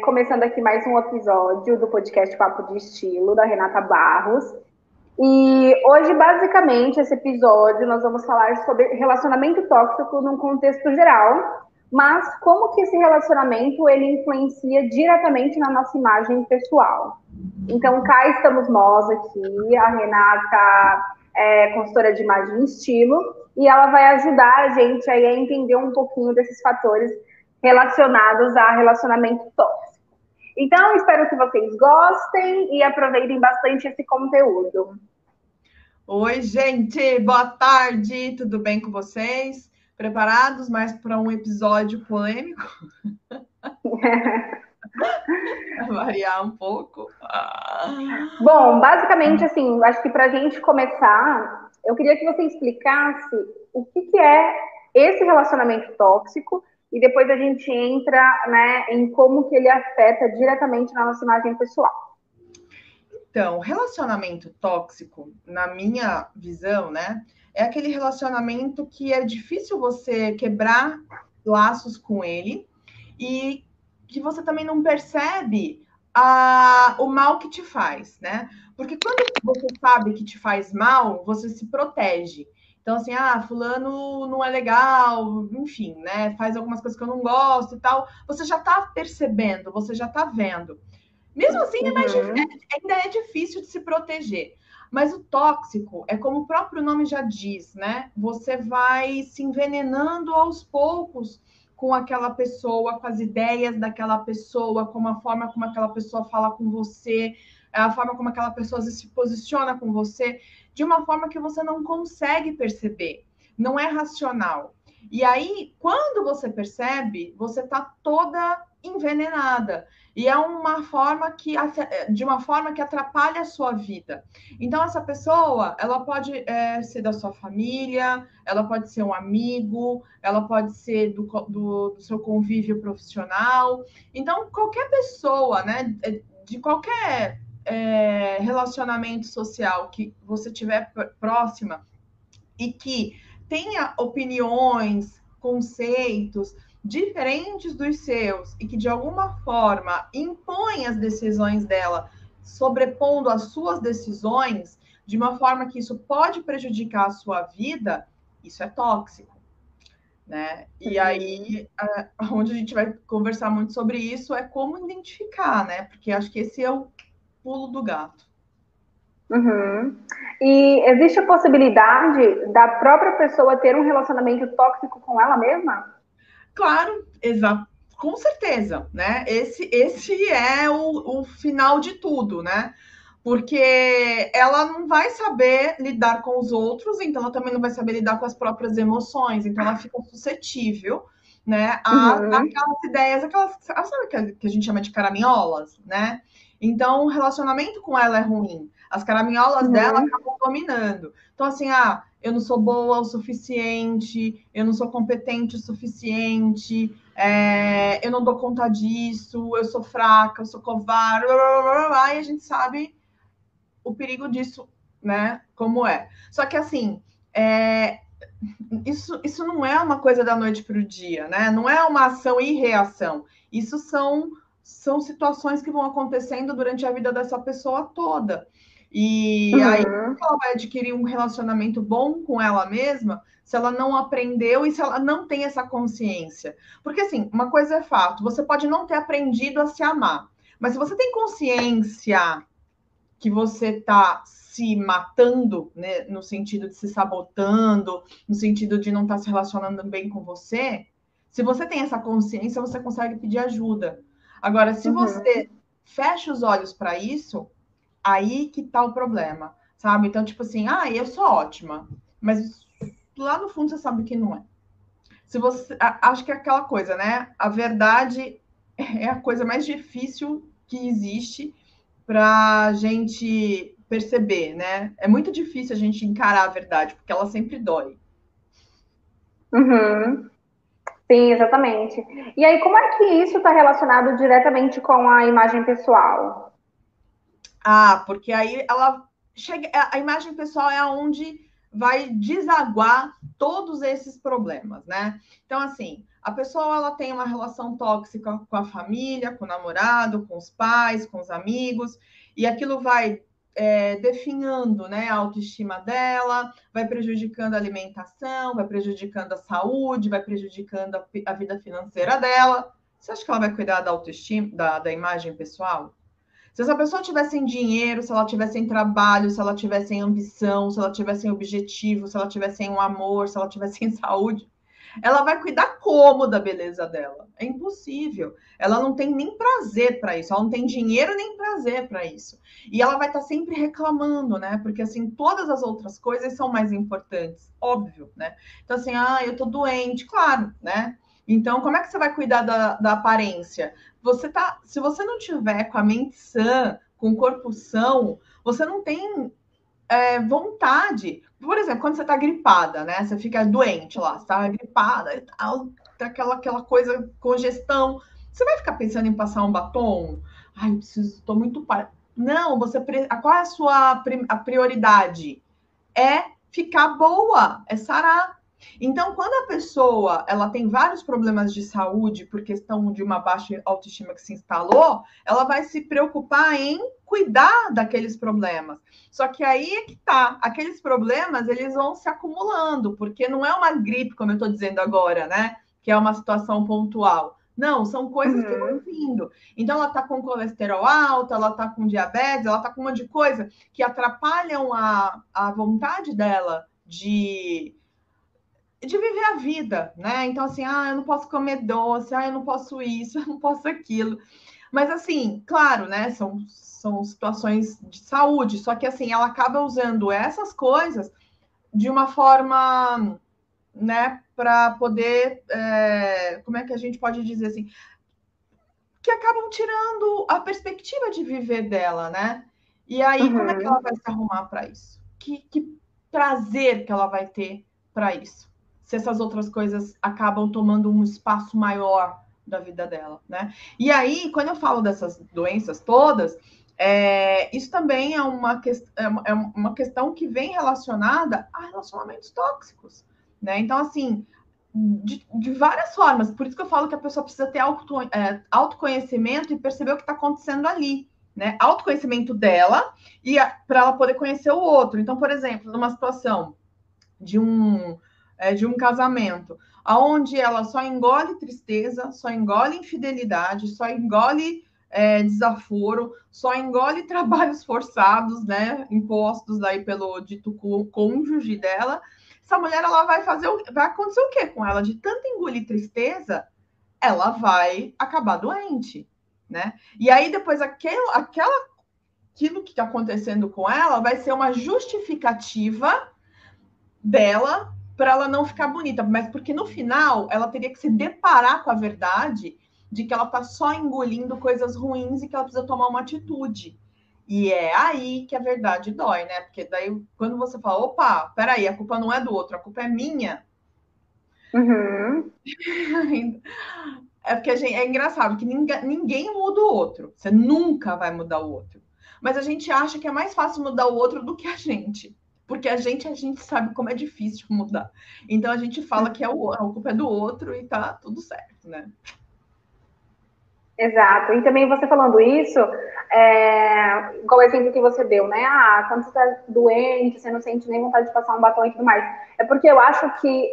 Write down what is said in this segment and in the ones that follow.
começando aqui mais um episódio do podcast Papo de Estilo, da Renata Barros. E hoje, basicamente, esse episódio nós vamos falar sobre relacionamento tóxico num contexto geral, mas como que esse relacionamento ele influencia diretamente na nossa imagem pessoal. Então, cá estamos nós aqui, a Renata é consultora de imagem e estilo, e ela vai ajudar a gente aí a entender um pouquinho desses fatores relacionados a relacionamento tóxico. Então, espero que vocês gostem e aproveitem bastante esse conteúdo. Oi, gente, boa tarde, tudo bem com vocês? Preparados mais para um episódio polêmico? variar um pouco. Bom, basicamente, assim, acho que para a gente começar, eu queria que você explicasse o que, que é esse relacionamento tóxico e depois a gente entra né, em como que ele afeta diretamente na nossa imagem pessoal. Então, relacionamento tóxico, na minha visão, né, é aquele relacionamento que é difícil você quebrar laços com ele e que você também não percebe a, o mal que te faz, né? Porque quando você sabe que te faz mal, você se protege. Então, assim, ah, fulano não é legal, enfim, né? Faz algumas coisas que eu não gosto e tal. Você já tá percebendo, você já tá vendo. Mesmo assim, é mais, uhum. é, ainda é difícil de se proteger. Mas o tóxico é como o próprio nome já diz, né? Você vai se envenenando aos poucos com aquela pessoa, com as ideias daquela pessoa, com a forma como aquela pessoa fala com você, a forma como aquela pessoa se posiciona com você de uma forma que você não consegue perceber, não é racional. E aí, quando você percebe, você está toda envenenada. E é uma forma que de uma forma que atrapalha a sua vida. Então, essa pessoa, ela pode é, ser da sua família, ela pode ser um amigo, ela pode ser do, do, do seu convívio profissional. Então, qualquer pessoa, né, de qualquer é, relacionamento social que você tiver próxima e que tenha opiniões, conceitos diferentes dos seus e que de alguma forma impõe as decisões dela, sobrepondo as suas decisões, de uma forma que isso pode prejudicar a sua vida, isso é tóxico. Né? E uhum. aí, onde a gente vai conversar muito sobre isso é como identificar, né? Porque acho que esse é o pulo do gato. Uhum. E existe a possibilidade da própria pessoa ter um relacionamento tóxico com ela mesma? Claro, exato. Com certeza, né? Esse, esse é o, o final de tudo, né? Porque ela não vai saber lidar com os outros, então ela também não vai saber lidar com as próprias emoções, então ela fica suscetível, né? A, uhum. Aquelas ideias, aquelas. Sabe que a gente chama de caraminholas, né? Então, o relacionamento com ela é ruim. As caraminholas uhum. dela acabam dominando. Então, assim, ah, eu não sou boa o suficiente, eu não sou competente o suficiente, é, eu não dou conta disso, eu sou fraca, eu sou covarde, blá, blá, blá, blá, e a gente sabe o perigo disso, né? Como é. Só que, assim, é, isso, isso não é uma coisa da noite para o dia, né? Não é uma ação e reação. Isso são são situações que vão acontecendo durante a vida dessa pessoa toda. E uhum. aí ela vai adquirir um relacionamento bom com ela mesma se ela não aprendeu e se ela não tem essa consciência. Porque assim, uma coisa é fato, você pode não ter aprendido a se amar, mas se você tem consciência que você está se matando, né, no sentido de se sabotando, no sentido de não estar tá se relacionando bem com você, se você tem essa consciência, você consegue pedir ajuda. Agora, se uhum. você fecha os olhos para isso, aí que tá o problema, sabe? Então, tipo assim, ah, eu sou ótima, mas lá no fundo você sabe que não é. Se você, acho que é aquela coisa, né? A verdade é a coisa mais difícil que existe para gente perceber, né? É muito difícil a gente encarar a verdade, porque ela sempre dói. Uhum. Sim, exatamente. E aí, como é que isso está relacionado diretamente com a imagem pessoal? Ah, porque aí ela chega. A imagem pessoal é onde vai desaguar todos esses problemas, né? Então, assim, a pessoa ela tem uma relação tóxica com a família, com o namorado, com os pais, com os amigos, e aquilo vai é, definhando né, a autoestima dela, vai prejudicando a alimentação, vai prejudicando a saúde, vai prejudicando a, a vida financeira dela. Você acha que ela vai cuidar da autoestima, da, da imagem pessoal? Se essa pessoa tivesse sem dinheiro, se ela tivesse em trabalho, se ela tivesse em ambição, se ela tivesse em objetivo, se ela tivesse em um amor, se ela tivesse em saúde, ela vai cuidar como da beleza dela? É impossível. Ela não tem nem prazer para isso, ela não tem dinheiro nem prazer para isso. E ela vai estar tá sempre reclamando, né? Porque assim, todas as outras coisas são mais importantes, óbvio, né? Então, assim, ah, eu tô doente, claro, né? Então, como é que você vai cuidar da, da aparência? Você tá, se você não tiver com a mente sã, com o corpo são, você não tem é, vontade. Por exemplo, quando você está gripada, né? Você fica doente lá, você tá gripada e tal, tá aquela, aquela coisa, congestão. Você vai ficar pensando em passar um batom? Ai, eu preciso, tô muito. Não, você. Qual é a sua a prioridade? É ficar boa, é sarar. Então, quando a pessoa ela tem vários problemas de saúde por questão de uma baixa autoestima que se instalou, ela vai se preocupar em cuidar daqueles problemas. Só que aí é que tá, aqueles problemas eles vão se acumulando, porque não é uma gripe, como eu estou dizendo agora, né? Que é uma situação pontual. Não, são coisas uhum. que vão vindo. Então, ela está com colesterol alto, ela está com diabetes, ela está com um monte de coisa que atrapalham a, a vontade dela de de viver a vida, né? Então, assim, ah, eu não posso comer doce, ah, eu não posso isso, eu não posso aquilo. Mas, assim, claro, né? São, são situações de saúde, só que, assim, ela acaba usando essas coisas de uma forma, né, para poder, é, como é que a gente pode dizer assim, que acabam tirando a perspectiva de viver dela, né? E aí, uhum. como é que ela vai se arrumar para isso? Que, que prazer que ela vai ter para isso? Se essas outras coisas acabam tomando um espaço maior da vida dela, né? E aí, quando eu falo dessas doenças todas, é, isso também é uma, que, é, é uma questão que vem relacionada a relacionamentos tóxicos, né? Então, assim, de, de, várias formas, por isso que eu falo que a pessoa precisa ter auto, é, autoconhecimento e perceber o que está acontecendo ali, né? Autoconhecimento dela e para ela poder conhecer o outro. Então, por exemplo, numa situação de um é, de um casamento, aonde ela só engole tristeza, só engole infidelidade, só engole é, desaforo, só engole trabalhos forçados, né, impostos aí pelo dito cônjuge dela. Essa mulher ela vai fazer o, vai acontecer o quê com ela? De tanto engolir tristeza, ela vai acabar doente, né? E aí depois aquele, aquela aquilo que está acontecendo com ela vai ser uma justificativa dela para ela não ficar bonita, mas porque no final ela teria que se deparar com a verdade de que ela está só engolindo coisas ruins e que ela precisa tomar uma atitude. E é aí que a verdade dói, né? Porque daí, quando você fala, opa, peraí, a culpa não é do outro, a culpa é minha. Uhum. é porque a gente, é engraçado que ninguém, ninguém muda o outro. Você nunca vai mudar o outro. Mas a gente acha que é mais fácil mudar o outro do que a gente porque a gente a gente sabe como é difícil mudar. Então a gente fala que é o, a culpa é do outro e tá tudo certo, né? Exato. E também você falando isso, é, o exemplo que você deu, né? Ah, quando você tá doente, você não sente nem vontade de passar um batom e tudo mais. É porque eu acho que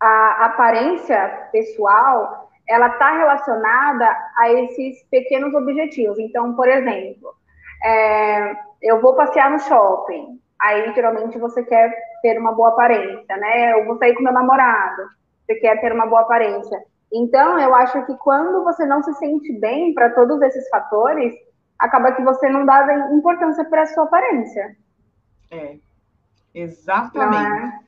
a aparência pessoal, ela tá relacionada a esses pequenos objetivos. Então, por exemplo, é, eu vou passear no shopping. Aí, geralmente, você quer ter uma boa aparência, né? Eu vou sair com meu namorado, você quer ter uma boa aparência. Então, eu acho que quando você não se sente bem para todos esses fatores, acaba que você não dá importância para a sua aparência. É, exatamente. É?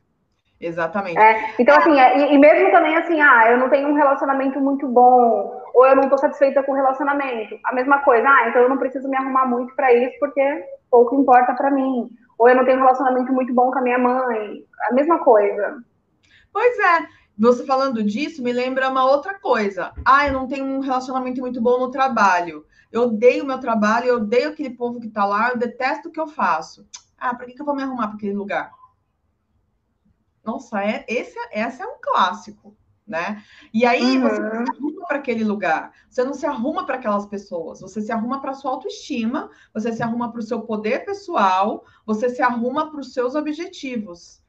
Exatamente. É, então, assim, é, e, e, mesmo também assim, ah, eu não tenho um relacionamento muito bom, ou eu não estou satisfeita com o relacionamento. A mesma coisa, ah, então eu não preciso me arrumar muito para isso, porque pouco importa para mim ou eu não tenho um relacionamento muito bom com a minha mãe. A mesma coisa. Pois é. Você falando disso me lembra uma outra coisa. Ah, eu não tenho um relacionamento muito bom no trabalho. Eu odeio o meu trabalho, eu odeio aquele povo que tá lá, eu detesto o que eu faço. Ah, por que, que eu vou me arrumar para aquele lugar? Nossa, é, esse, essa é um clássico, né? E aí uhum. você não se arruma para aquele lugar, você não se arruma para aquelas pessoas, você se arruma para sua autoestima, você se arruma para o seu poder pessoal, você se arruma para os seus objetivos.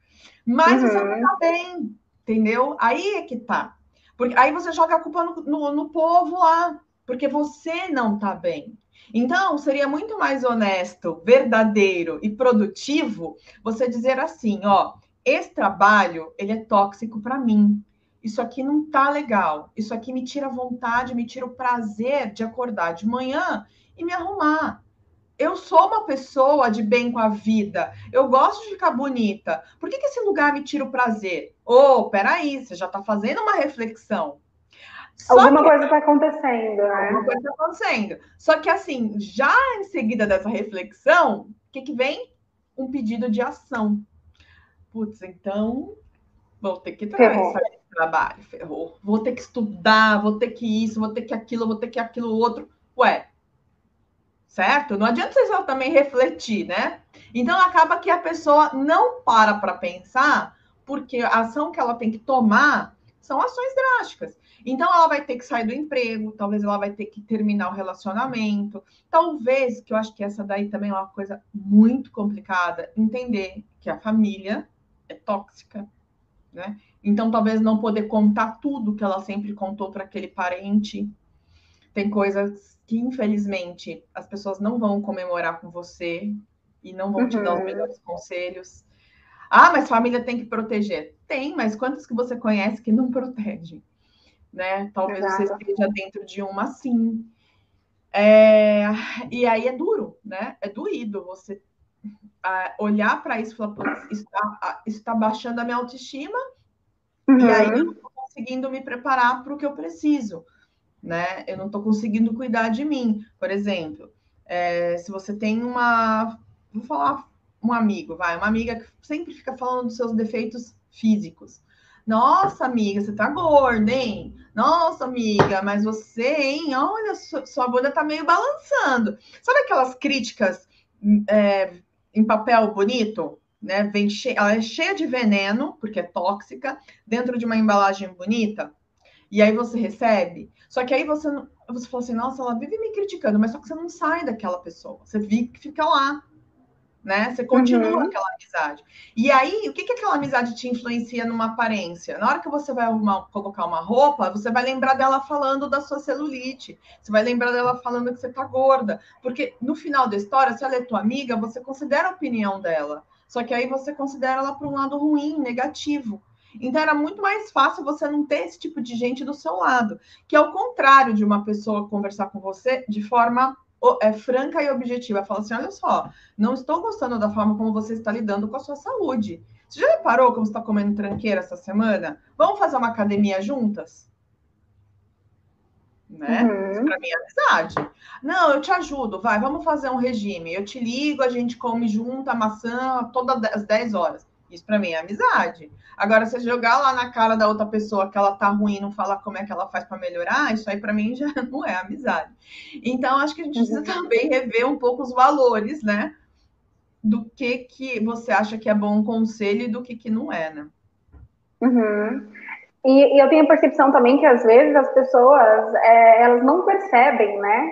Mas uhum. você não está bem, entendeu? Aí é que tá. Porque aí você joga a culpa no, no, no povo lá, porque você não está bem. Então, seria muito mais honesto, verdadeiro e produtivo você dizer assim, ó, esse trabalho, ele é tóxico para mim. Isso aqui não tá legal. Isso aqui me tira a vontade, me tira o prazer de acordar de manhã e me arrumar. Eu sou uma pessoa de bem com a vida. Eu gosto de ficar bonita. Por que, que esse lugar me tira o prazer? Ô, oh, peraí, você já está fazendo uma reflexão. Só alguma que... coisa está acontecendo, né? Alguma coisa está acontecendo. Só que, assim, já em seguida dessa reflexão, o que, que vem? Um pedido de ação. Putz, então vou ter que trabalhar trabalho, ferrou. Vou ter que estudar, vou ter que isso, vou ter que aquilo, vou ter que aquilo outro. Ué, certo? Não adianta vocês também refletir, né? Então acaba que a pessoa não para para pensar, porque a ação que ela tem que tomar são ações drásticas. Então ela vai ter que sair do emprego, talvez ela vai ter que terminar o relacionamento, talvez, que eu acho que essa daí também é uma coisa muito complicada, entender que a família é tóxica, né? Então, talvez não poder contar tudo que ela sempre contou para aquele parente. Tem coisas que, infelizmente, as pessoas não vão comemorar com você e não vão uhum. te dar os uhum. melhores conselhos. Ah, mas família tem que proteger. Tem, mas quantos que você conhece que não protege? Né? Talvez Exato. você esteja dentro de uma assim. É... E aí é duro, né? É doído você uh, olhar para isso e falar, isso está, isso está baixando a minha autoestima Uhum. E aí eu não estou conseguindo me preparar para o que eu preciso, né? Eu não estou conseguindo cuidar de mim. Por exemplo, é, se você tem uma. Vou falar um amigo, vai, uma amiga que sempre fica falando dos seus defeitos físicos. Nossa, amiga, você tá gorda, hein? Nossa, amiga, mas você, hein? Olha, sua, sua bunda tá meio balançando. Sabe aquelas críticas é, em papel bonito? né? Vem che... Ela é cheia de veneno, porque é tóxica, dentro de uma embalagem bonita. E aí você recebe. Só que aí você, você fala assim, nossa, ela vive me criticando, mas só que você não sai daquela pessoa. Você fica lá. Né? Você continua uhum. aquela amizade. E aí, o que, que aquela amizade te influencia numa aparência? Na hora que você vai arrumar, colocar uma roupa, você vai lembrar dela falando da sua celulite. Você vai lembrar dela falando que você tá gorda. Porque no final da história, se ela é tua amiga, você considera a opinião dela. Só que aí você considera ela para um lado ruim, negativo. Então era muito mais fácil você não ter esse tipo de gente do seu lado, que é o contrário de uma pessoa conversar com você de forma é, franca e objetiva. Fala assim: olha só, não estou gostando da forma como você está lidando com a sua saúde. Você já reparou como você está comendo tranqueira essa semana? Vamos fazer uma academia juntas? né? Uhum. Para mim é amizade. Não, eu te ajudo, vai, vamos fazer um regime. Eu te ligo, a gente come junto a maçã todas as 10 horas. Isso para mim é amizade. Agora, você jogar lá na cara da outra pessoa que ela tá ruim, não falar como é que ela faz para melhorar, isso aí para mim já não é amizade. Então, acho que a gente precisa uhum. também rever um pouco os valores, né? Do que que você acha que é bom conselho e do que que não é, né? Uhum. E, e, eu tenho a percepção também que às vezes as pessoas é, elas não percebem, né,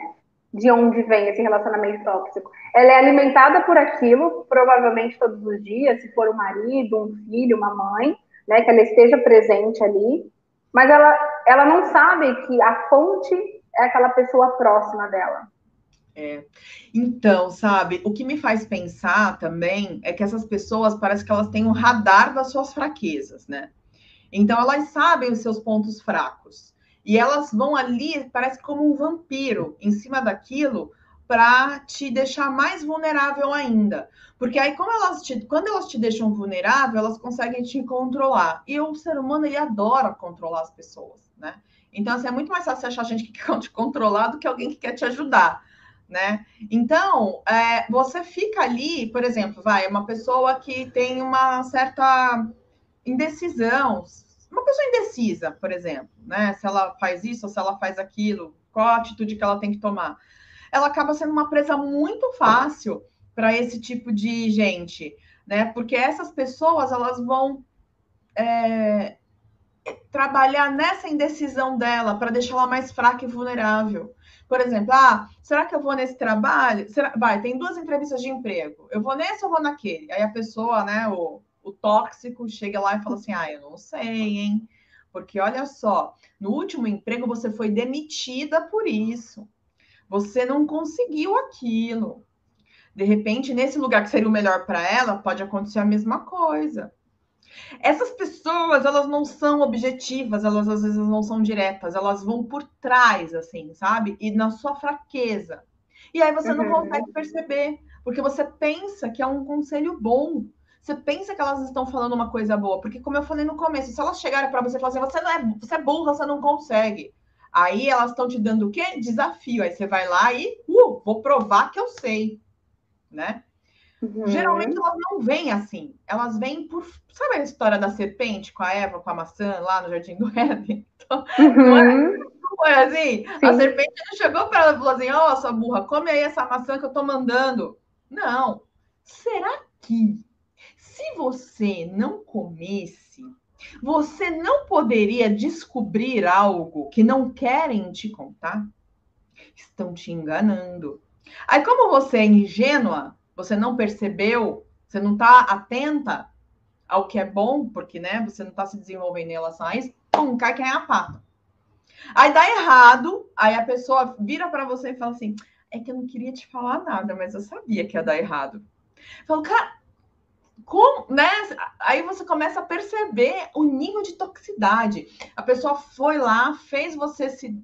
de onde vem esse relacionamento tóxico. Ela é alimentada por aquilo, provavelmente todos os dias, se for um marido, um filho, uma mãe, né, que ela esteja presente ali, mas ela, ela não sabe que a fonte é aquela pessoa próxima dela. É. Então, sabe, o que me faz pensar também é que essas pessoas parece que elas têm um radar das suas fraquezas, né? Então, elas sabem os seus pontos fracos. E elas vão ali, parece como um vampiro, em cima daquilo, para te deixar mais vulnerável ainda. Porque aí, como elas te, quando elas te deixam vulnerável, elas conseguem te controlar. E o ser humano, ele adora controlar as pessoas, né? Então, assim, é muito mais fácil achar gente que quer te controlar do que alguém que quer te ajudar, né? Então, é, você fica ali, por exemplo, vai, uma pessoa que tem uma certa indecisão, uma pessoa indecisa, por exemplo, né? Se ela faz isso ou se ela faz aquilo, qual a atitude que ela tem que tomar? Ela acaba sendo uma presa muito fácil para esse tipo de gente, né? Porque essas pessoas elas vão é, trabalhar nessa indecisão dela para deixá-la mais fraca e vulnerável. Por exemplo, ah, será que eu vou nesse trabalho? Será... Vai, tem duas entrevistas de emprego. Eu vou nesse ou vou naquele? Aí a pessoa, né, o, o tóxico, chega lá e fala assim: ah, eu não sei, hein? Porque olha só, no último emprego você foi demitida por isso. Você não conseguiu aquilo. De repente, nesse lugar que seria o melhor para ela, pode acontecer a mesma coisa. Essas pessoas, elas não são objetivas, elas às vezes não são diretas, elas vão por trás, assim, sabe? E na sua fraqueza. E aí você uhum. não consegue perceber, porque você pensa que é um conselho bom. Você pensa que elas estão falando uma coisa boa, porque como eu falei no começo, se elas chegarem para você e falarem assim, você não é, você é burra, você não consegue. Aí elas estão te dando o quê? Desafio. Aí você vai lá e, uh, vou provar que eu sei, né? Uhum. Geralmente elas não vêm assim. Elas vêm por. Sabe a história da serpente com a Eva, com a maçã, lá no Jardim do Éden? Então, uhum. não, é, foi assim? Sim. A serpente não chegou para ela e falou assim: Ó, oh, sua burra, come aí essa maçã que eu tô mandando. Não. Será que se você não comesse, você não poderia descobrir algo que não querem te contar? Estão te enganando. Aí, como você é ingênua, você não percebeu, você não está atenta ao que é bom, porque né, você não está se desenvolvendo em relação a isso, pum, cai quem é a pata. Aí dá errado, aí a pessoa vira para você e fala assim: é que eu não queria te falar nada, mas eu sabia que ia dar errado. Falo, cara, como, né? Aí você começa a perceber o nível de toxicidade. A pessoa foi lá, fez você se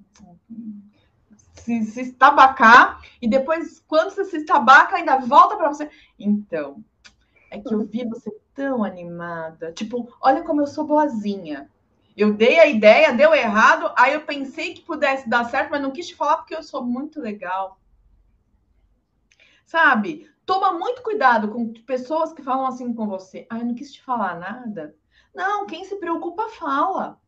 se, se estabacar e depois, quando você se estabaca, ainda volta para você. Então, é que eu vi você tão animada. Tipo, olha como eu sou boazinha. Eu dei a ideia, deu errado, aí eu pensei que pudesse dar certo, mas não quis te falar porque eu sou muito legal. Sabe? Toma muito cuidado com pessoas que falam assim com você. Ah, eu não quis te falar nada. Não, quem se preocupa fala.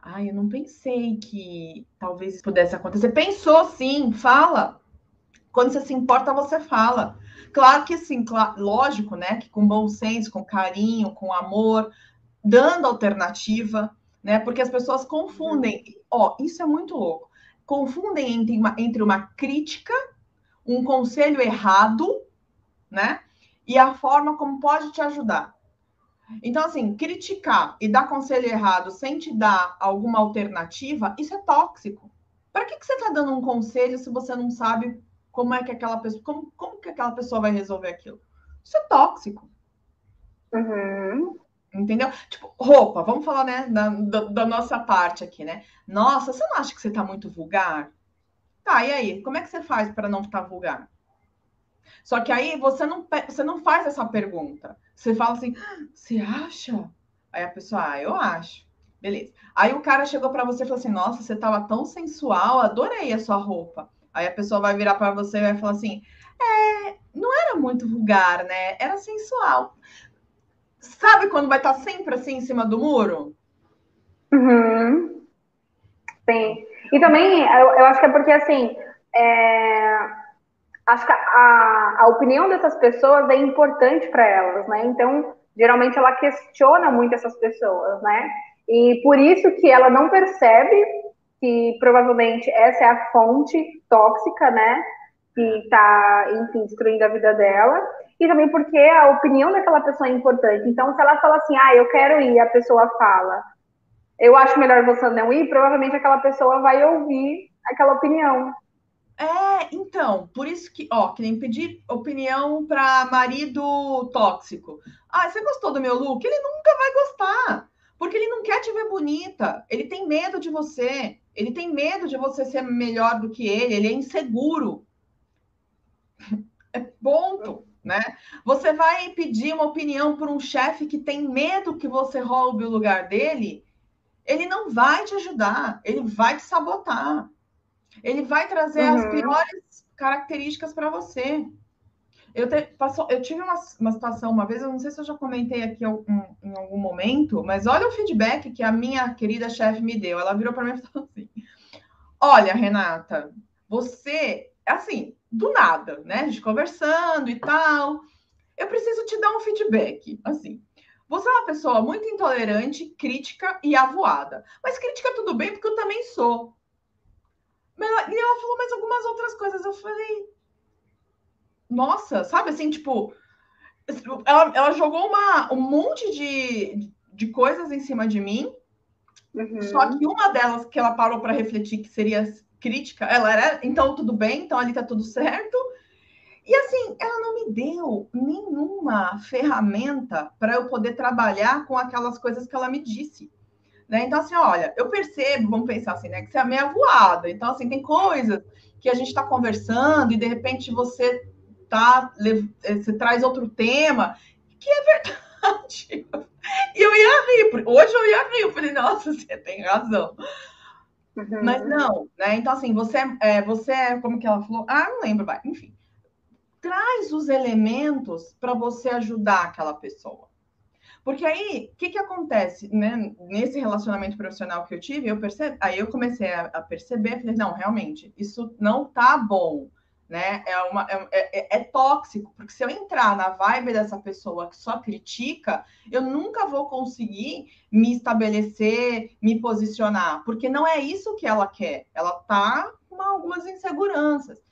Ai, eu não pensei que talvez isso pudesse acontecer. Pensou sim, fala. Quando você se importa, você fala. Claro que sim, claro, lógico, né? Que com bom senso, com carinho, com amor, dando alternativa, né? Porque as pessoas confundem. Ó, isso é muito louco. Confundem entre uma, entre uma crítica, um conselho errado, né? E a forma como pode te ajudar. Então, assim, criticar e dar conselho errado sem te dar alguma alternativa, isso é tóxico. Para que, que você está dando um conselho se você não sabe como é que aquela pessoa, como, como que aquela pessoa vai resolver aquilo? Isso é tóxico. Uhum. Entendeu? Tipo, roupa, vamos falar, né, da, da, da, nossa parte aqui, né? Nossa, você não acha que você tá muito vulgar? Tá, e aí? Como é que você faz para não estar vulgar? Só que aí você não, você não faz essa pergunta. Você fala assim, você acha? Aí a pessoa, ah, eu acho. Beleza. Aí o cara chegou para você e falou assim: Nossa, você tava tão sensual, adorei a sua roupa. Aí a pessoa vai virar para você e vai falar assim: É, não era muito vulgar, né? Era sensual. Sabe quando vai estar tá sempre assim em cima do muro? Uhum. Sim. E também, eu, eu acho que é porque assim. É acho que a, a opinião dessas pessoas é importante para elas, né? Então, geralmente ela questiona muito essas pessoas, né? E por isso que ela não percebe que provavelmente essa é a fonte tóxica, né? Que está, enfim, destruindo a vida dela. E também porque a opinião daquela pessoa é importante. Então, se ela fala assim, ah, eu quero ir, a pessoa fala, eu acho melhor você não ir, provavelmente aquela pessoa vai ouvir aquela opinião. É, então, por isso que, ó, que nem pedir opinião para marido tóxico. Ah, você gostou do meu look? Ele nunca vai gostar, porque ele não quer te ver bonita. Ele tem medo de você. Ele tem medo de você ser melhor do que ele. Ele é inseguro. É ponto, né? Você vai pedir uma opinião por um chefe que tem medo que você roube o lugar dele. Ele não vai te ajudar. Ele vai te sabotar ele vai trazer uhum. as piores características para você. Eu, te, passou, eu tive uma, uma situação uma vez, eu não sei se eu já comentei aqui um, em algum momento, mas olha o feedback que a minha querida chefe me deu. Ela virou para mim e falou assim: Olha, Renata, você, assim, do nada, né? A gente conversando e tal. Eu preciso te dar um feedback. Assim, Você é uma pessoa muito intolerante, crítica e avoada. Mas crítica tudo bem, porque eu também sou. E ela falou mais algumas outras coisas. Eu falei, nossa, sabe assim, tipo, ela, ela jogou uma, um monte de, de coisas em cima de mim. Uhum. Só que uma delas que ela parou para refletir que seria crítica, ela era, então tudo bem, então ali tá tudo certo. E assim, ela não me deu nenhuma ferramenta para eu poder trabalhar com aquelas coisas que ela me disse. Né? Então, assim, olha, eu percebo, vamos pensar assim, né? Que você é meio voada. Então, assim, tem coisas que a gente está conversando e de repente você tá, eh, você traz outro tema, que é verdade. E eu ia rir, hoje eu ia rir, eu falei, nossa, você tem razão. Uhum. Mas não, né? Então, assim, você é, você é, como que ela falou? Ah, não lembro, vai, enfim. Traz os elementos para você ajudar aquela pessoa. Porque aí, o que, que acontece, né? Nesse relacionamento profissional que eu tive, eu percebi, aí eu comecei a, a perceber, falei, não, realmente, isso não tá bom, né? É, uma, é, é, é, tóxico, porque se eu entrar na vibe dessa pessoa que só critica, eu nunca vou conseguir me estabelecer, me posicionar, porque não é isso que ela quer. Ela tá com algumas inseguranças.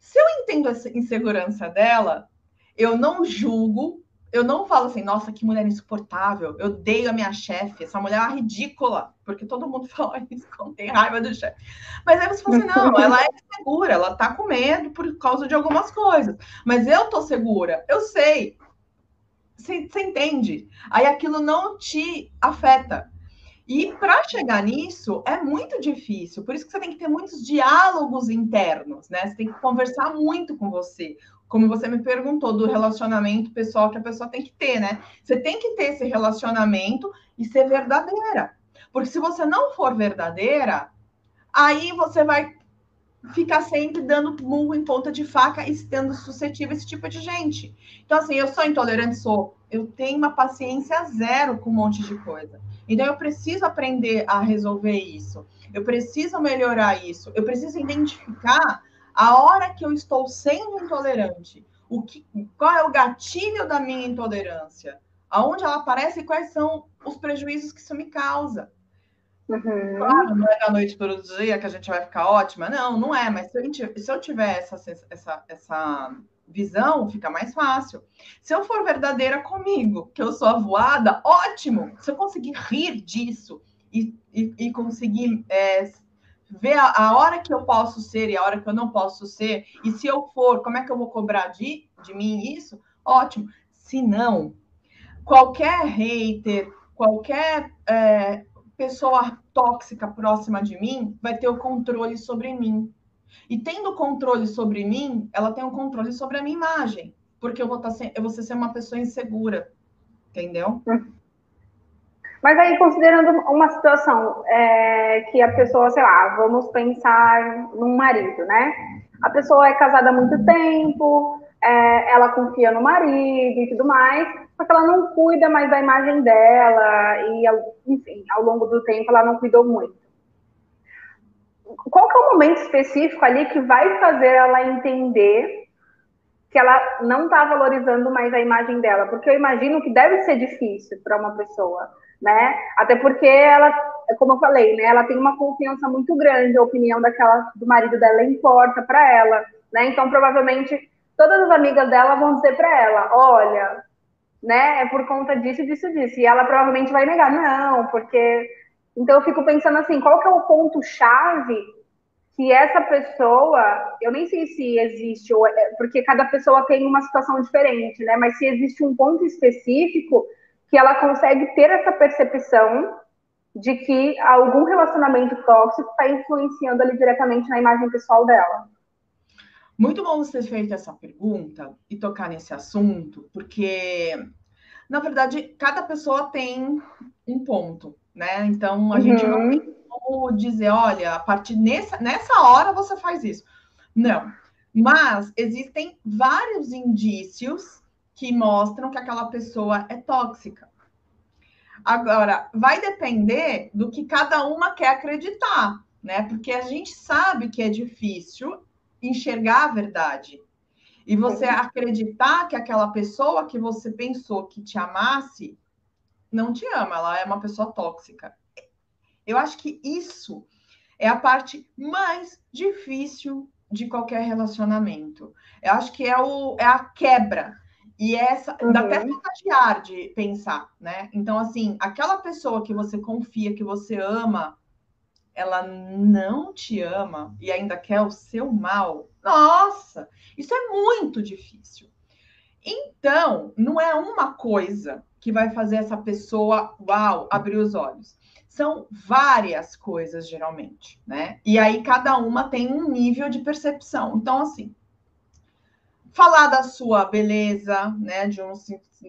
Se eu entendo essa insegurança dela, eu não julgo, eu não falo assim, nossa, que mulher insuportável, eu odeio a minha chefe, essa mulher é ridícula, porque todo mundo fala isso quando tem raiva do chefe. Mas aí você fala assim, não, ela é segura, ela tá com medo por causa de algumas coisas, mas eu tô segura, eu sei. Você, você entende? Aí aquilo não te afeta. E para chegar nisso é muito difícil, por isso que você tem que ter muitos diálogos internos, né? Você tem que conversar muito com você como você me perguntou, do relacionamento pessoal que a pessoa tem que ter, né? Você tem que ter esse relacionamento e ser verdadeira. Porque se você não for verdadeira, aí você vai ficar sempre dando murro em ponta de faca e sendo suscetível a esse tipo de gente. Então, assim, eu sou intolerante, sou. Eu tenho uma paciência zero com um monte de coisa. Então, eu preciso aprender a resolver isso. Eu preciso melhorar isso. Eu preciso identificar a hora que eu estou sendo intolerante, o que, qual é o gatilho da minha intolerância? Aonde ela aparece e quais são os prejuízos que isso me causa? Uhum. Claro, não é da noite para o dia que a gente vai ficar ótima. Não, não é. Mas se eu, se eu tiver essa, essa, essa visão, fica mais fácil. Se eu for verdadeira comigo, que eu sou avoada, ótimo. Se eu conseguir rir disso e, e, e conseguir é, ver a, a, hora que eu posso ser e a hora que eu não posso ser, e se eu for, como é que eu vou cobrar de, de mim isso? Ótimo. Se não, qualquer hater, qualquer é, pessoa tóxica próxima de mim vai ter o controle sobre mim. E tendo controle sobre mim, ela tem um controle sobre a minha imagem, porque eu vou, estar tá eu vou ser uma pessoa insegura, entendeu? Mas aí, considerando uma situação é, que a pessoa, sei lá, vamos pensar num marido, né? A pessoa é casada há muito tempo, é, ela confia no marido e tudo mais, só que ela não cuida mais da imagem dela e, enfim, ao longo do tempo ela não cuidou muito. Qual que é o momento específico ali que vai fazer ela entender que ela não está valorizando mais a imagem dela? Porque eu imagino que deve ser difícil para uma pessoa né? Até porque ela, como eu falei, né? Ela tem uma confiança muito grande, a opinião daquela do marido dela importa para ela, né? Então provavelmente todas as amigas dela vão dizer para ela, olha, né? É por conta disso, disso, disso. E ela provavelmente vai negar, não, porque então eu fico pensando assim, qual que é o ponto chave que essa pessoa, eu nem sei se existe, é, porque cada pessoa tem uma situação diferente, né? Mas se existe um ponto específico que ela consegue ter essa percepção de que algum relacionamento tóxico está influenciando ali diretamente na imagem pessoal dela. Muito bom você ter feito essa pergunta e tocar nesse assunto, porque, na verdade, cada pessoa tem um ponto, né? Então, a uhum. gente não tem como dizer, olha, a partir nessa, nessa hora você faz isso. Não. Mas existem vários indícios que mostram que aquela pessoa é tóxica. Agora, vai depender do que cada uma quer acreditar, né? Porque a gente sabe que é difícil enxergar a verdade. E você acreditar que aquela pessoa que você pensou que te amasse não te ama, ela é uma pessoa tóxica. Eu acho que isso é a parte mais difícil de qualquer relacionamento. Eu acho que é, o, é a quebra. E essa uhum. dá até vontade de pensar, né? Então, assim, aquela pessoa que você confia, que você ama, ela não te ama e ainda quer o seu mal. Nossa, isso é muito difícil. Então, não é uma coisa que vai fazer essa pessoa, uau, abrir os olhos. São várias coisas, geralmente, né? E aí cada uma tem um nível de percepção. Então, assim, falar da sua beleza, né, de um,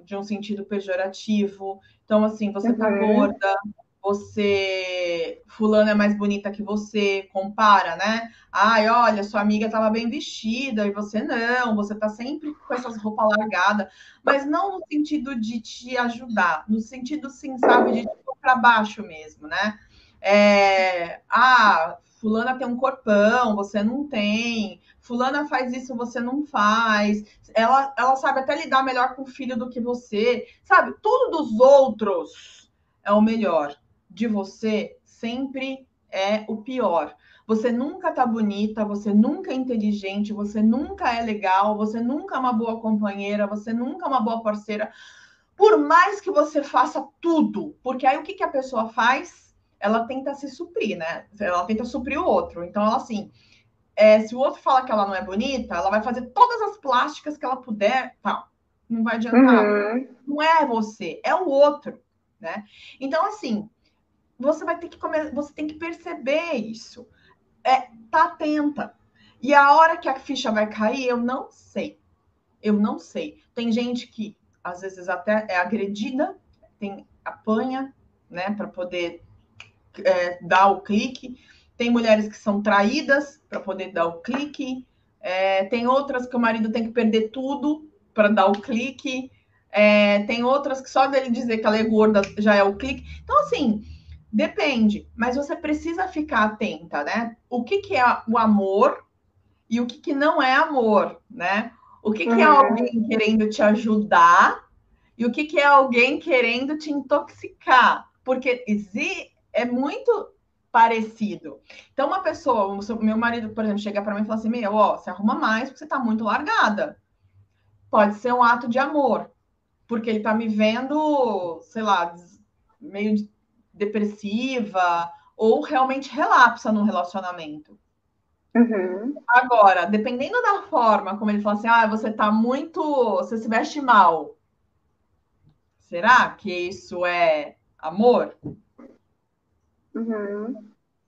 de um sentido pejorativo. Então, assim, você tá uhum. gorda, você fulano é mais bonita que você, compara, né? Ai, olha, sua amiga estava bem vestida e você não, você tá sempre com essas roupas largadas, mas não no sentido de te ajudar, no sentido, sim, sabe, de para baixo mesmo, né? É, ah, fulana tem um corpão, você não tem, fulana faz isso, você não faz, ela, ela sabe até lidar melhor com o filho do que você, sabe? Tudo dos outros é o melhor de você sempre é o pior. Você nunca tá bonita, você nunca é inteligente, você nunca é legal, você nunca é uma boa companheira, você nunca é uma boa parceira. Por mais que você faça tudo, porque aí o que, que a pessoa faz? Ela tenta se suprir, né? Ela tenta suprir o outro. Então, ela assim, é, se o outro fala que ela não é bonita, ela vai fazer todas as plásticas que ela puder, tá? Não vai adiantar. Uhum. Não é você, é o outro, né? Então, assim, você vai ter que comer, você tem que perceber isso. É, tá atenta. E a hora que a ficha vai cair, eu não sei. Eu não sei. Tem gente que às vezes até é agredida, tem apanha, né, para poder é, dar o clique. Tem mulheres que são traídas para poder dar o clique. É, tem outras que o marido tem que perder tudo para dar o clique. É, tem outras que só dele dizer que ela é gorda já é o clique. Então, assim, Depende, mas você precisa ficar atenta, né? O que, que é o amor e o que, que não é amor, né? O que, que é uhum. alguém querendo te ajudar e o que, que é alguém querendo te intoxicar? Porque é muito parecido. Então, uma pessoa, meu marido, por exemplo, chega para mim e fala assim: Meu, ó, você arruma mais porque você está muito largada. Pode ser um ato de amor, porque ele está me vendo, sei lá, meio depressiva ou realmente relapsa no relacionamento. Uhum. Agora, dependendo da forma como ele fala assim, ah, você tá muito. Você se veste mal. Será que isso é amor? Uhum.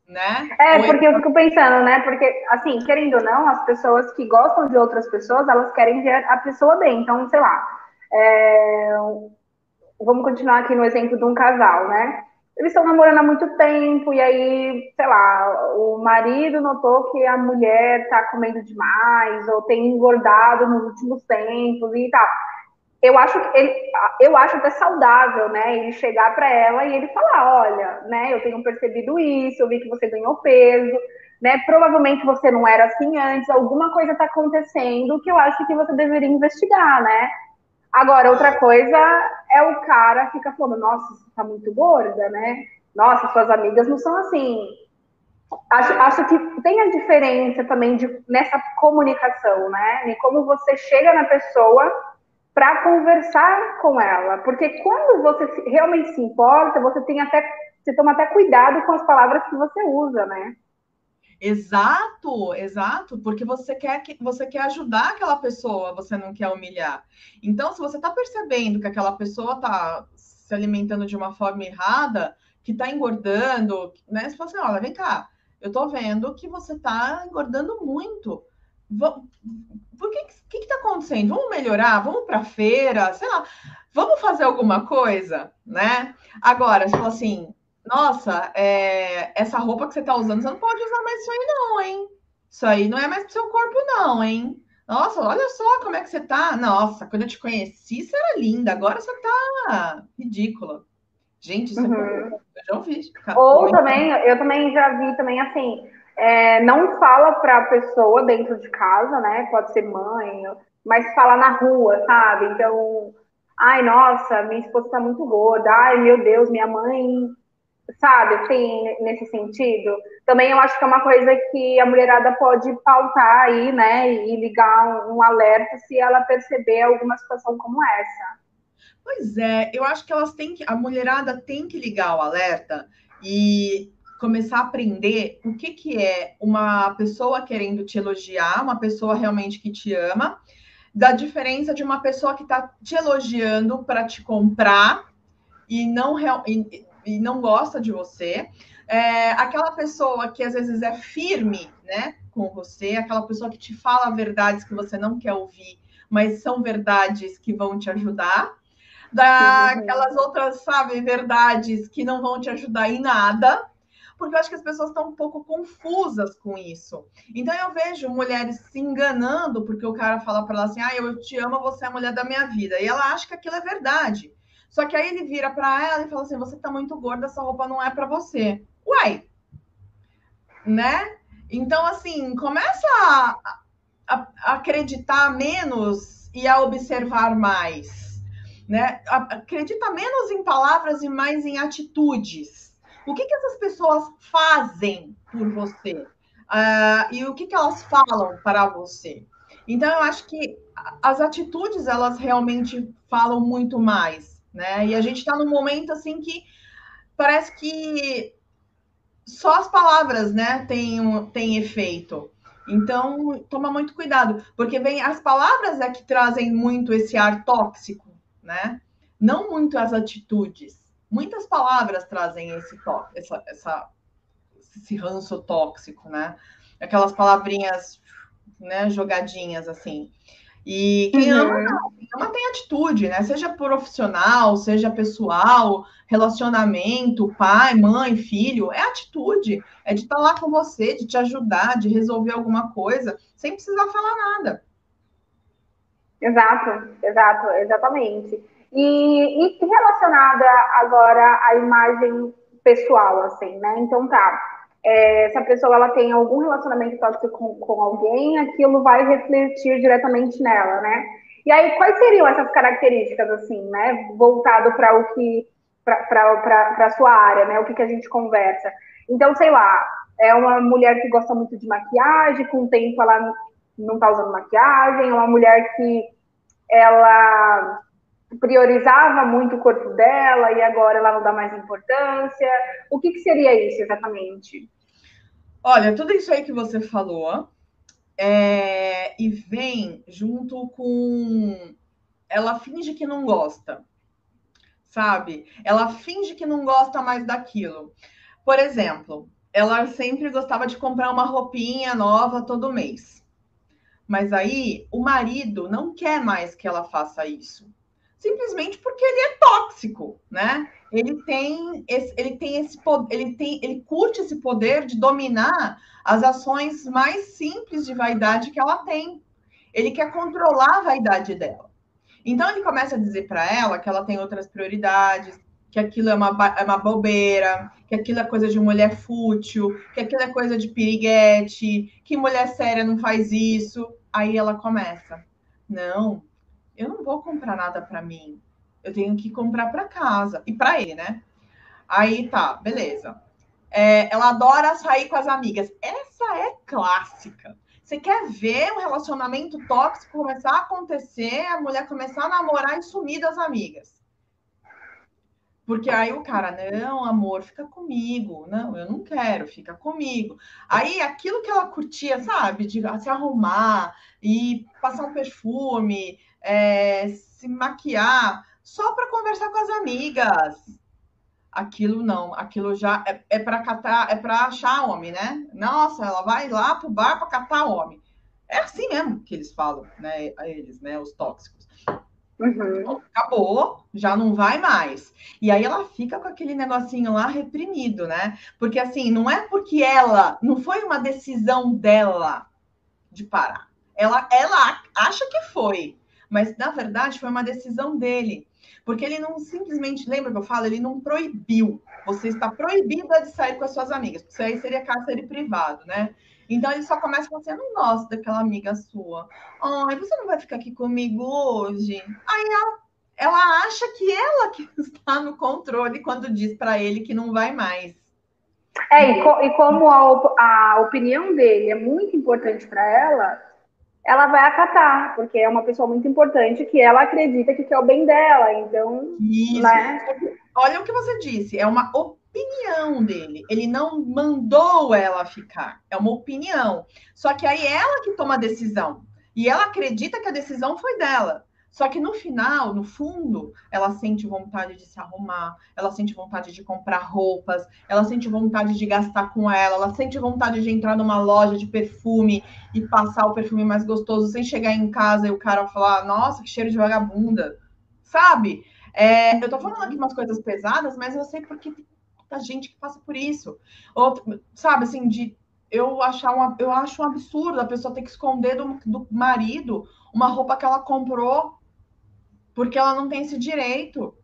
Né? É, ou porque eu fico pensando, né? Porque, assim, querendo ou não, as pessoas que gostam de outras pessoas, elas querem ver a pessoa bem. Então, sei lá. É... Vamos continuar aqui no exemplo de um casal, né? eles estão namorando há muito tempo, e aí, sei lá, o marido notou que a mulher está comendo demais, ou tem engordado nos últimos tempos e tal. Eu acho, ele, eu acho até saudável, né, ele chegar para ela e ele falar, olha, né, eu tenho percebido isso, eu vi que você ganhou peso, né, provavelmente você não era assim antes, alguma coisa está acontecendo que eu acho que você deveria investigar, né, Agora, outra coisa é o cara fica falando, nossa, você tá muito gorda, né? Nossa, suas amigas não são assim. Acho, acho que tem a diferença também de, nessa comunicação, né? E como você chega na pessoa para conversar com ela. Porque quando você realmente se importa, você tem até, você toma até cuidado com as palavras que você usa, né? Exato, exato, porque você quer que você quer ajudar aquela pessoa, você não quer humilhar. Então, se você está percebendo que aquela pessoa está se alimentando de uma forma errada, que está engordando, né? Você fala assim, olha, vem cá, eu estou vendo que você está engordando muito. Por que que está acontecendo? Vamos melhorar? Vamos para feira? Sei lá, vamos fazer alguma coisa, né? Agora, você fala assim, nossa, é, essa roupa que você tá usando, você não pode usar mais isso aí, não, hein? Isso aí não é mais pro seu corpo, não, hein? Nossa, olha só como é que você tá. Nossa, quando eu te conheci, você era linda, agora você tá ridícula. Gente, isso é uhum. é eu já ouvi. Ou também, eu também já vi também assim, é, não fala para a pessoa dentro de casa, né? Pode ser mãe, mas fala na rua, sabe? Então, ai, nossa, minha esposa está muito gorda, ai, meu Deus, minha mãe, sabe, assim, nesse sentido. Também eu acho que é uma coisa que a mulherada pode pautar aí, né, e ligar um, um alerta se ela perceber alguma situação como essa. Pois é, eu acho que elas têm que, a mulherada tem que ligar o alerta e começar a aprender o que, que é uma pessoa querendo te elogiar, uma pessoa realmente que te ama, da diferença de uma pessoa que está te elogiando para te comprar e não, e, e não gosta de você. É, aquela pessoa que às vezes é firme né, com você, aquela pessoa que te fala verdades que você não quer ouvir, mas são verdades que vão te ajudar. Daquelas outras, sabe, verdades que não vão te ajudar em nada porque eu acho que as pessoas estão um pouco confusas com isso. Então eu vejo mulheres se enganando porque o cara fala para ela assim: "Ah, eu te amo, você é a mulher da minha vida". E ela acha que aquilo é verdade. Só que aí ele vira para ela e fala assim: "Você tá muito gorda, essa roupa não é para você". Uai. Né? Então assim, começa a, a, a acreditar menos e a observar mais, né? Acredita menos em palavras e mais em atitudes o que, que essas pessoas fazem por você uh, e o que, que elas falam para você. Então, eu acho que as atitudes, elas realmente falam muito mais, né? E a gente está num momento, assim, que parece que só as palavras, né, têm, têm efeito. Então, toma muito cuidado, porque vem as palavras é que trazem muito esse ar tóxico, né? Não muito as atitudes muitas palavras trazem esse essa, essa, esse ranço tóxico, né? Aquelas palavrinhas, né, jogadinhas assim. E quem uhum. ama, quem ama tem atitude, né? Seja profissional, seja pessoal, relacionamento, pai, mãe, filho, é atitude. É de estar lá com você, de te ajudar, de resolver alguma coisa, sem precisar falar nada. Exato, exato, exatamente. E, e relacionada agora à imagem pessoal, assim, né? Então tá, é, se a pessoa ela tem algum relacionamento tóxico com, com alguém, aquilo vai refletir diretamente nela, né? E aí, quais seriam essas características, assim, né? Voltado para o que, para a sua área, né? O que, que a gente conversa. Então, sei lá, é uma mulher que gosta muito de maquiagem, com o tempo ela não tá usando maquiagem, é uma mulher que ela priorizava muito o corpo dela e agora ela não dá mais importância. O que, que seria isso exatamente? Olha, tudo isso aí que você falou é, e vem junto com ela finge que não gosta, sabe? Ela finge que não gosta mais daquilo. Por exemplo, ela sempre gostava de comprar uma roupinha nova todo mês. Mas aí o marido não quer mais que ela faça isso simplesmente porque ele é tóxico, né? Ele tem esse, ele tem esse ele tem, ele curte esse poder de dominar as ações mais simples de vaidade que ela tem. Ele quer controlar a vaidade dela. Então ele começa a dizer para ela que ela tem outras prioridades, que aquilo é uma, é uma bobeira, que aquilo é coisa de mulher fútil, que aquilo é coisa de piriguete, que mulher séria não faz isso. Aí ela começa. Não, eu não vou comprar nada para mim. Eu tenho que comprar para casa e para ele, né? Aí tá, beleza. É, ela adora sair com as amigas. Essa é clássica. Você quer ver um relacionamento tóxico começar a acontecer, a mulher começar a namorar e sumir das amigas. Porque aí o cara, não, amor, fica comigo. Não, eu não quero, fica comigo. Aí aquilo que ela curtia, sabe, de se arrumar e passar um perfume, é, se maquiar só para conversar com as amigas. Aquilo não, aquilo já é, é para catar, é para achar homem, né? Nossa, ela vai lá pro bar para catar homem. É assim mesmo que eles falam, né? Eles, né? Os tóxicos. Uhum. Acabou, já não vai mais. E aí ela fica com aquele negocinho lá reprimido, né? Porque assim, não é porque ela, não foi uma decisão dela de parar. Ela, ela acha que foi, mas na verdade foi uma decisão dele. Porque ele não simplesmente, lembra que eu falo, ele não proibiu. Você está proibida de sair com as suas amigas, porque isso aí seria cárcere privado, né? Então ele só começa com assim: eu não gosto daquela amiga sua. Ai, você não vai ficar aqui comigo hoje? Aí ela, ela acha que ela que está no controle quando diz para ele que não vai mais. É, e, co e como a, a, opinião dele é muito importante para ela, ela vai acatar, porque é uma pessoa muito importante que ela acredita que quer o bem dela. Então, Isso. Né? Olha o que você disse, é uma opinião dele. Ele não mandou ela ficar, é uma opinião. Só que aí ela que toma a decisão. E ela acredita que a decisão foi dela. Só que no final, no fundo, ela sente vontade de se arrumar, ela sente vontade de comprar roupas, ela sente vontade de gastar com ela, ela sente vontade de entrar numa loja de perfume e passar o perfume mais gostoso sem chegar em casa e o cara falar: Nossa, que cheiro de vagabunda, sabe? É, eu tô falando aqui umas coisas pesadas, mas eu sei porque tem muita gente que passa por isso. Outro, sabe, assim, de eu achar eu acho um absurdo a pessoa ter que esconder do, do marido uma roupa que ela comprou porque ela não tem esse direito.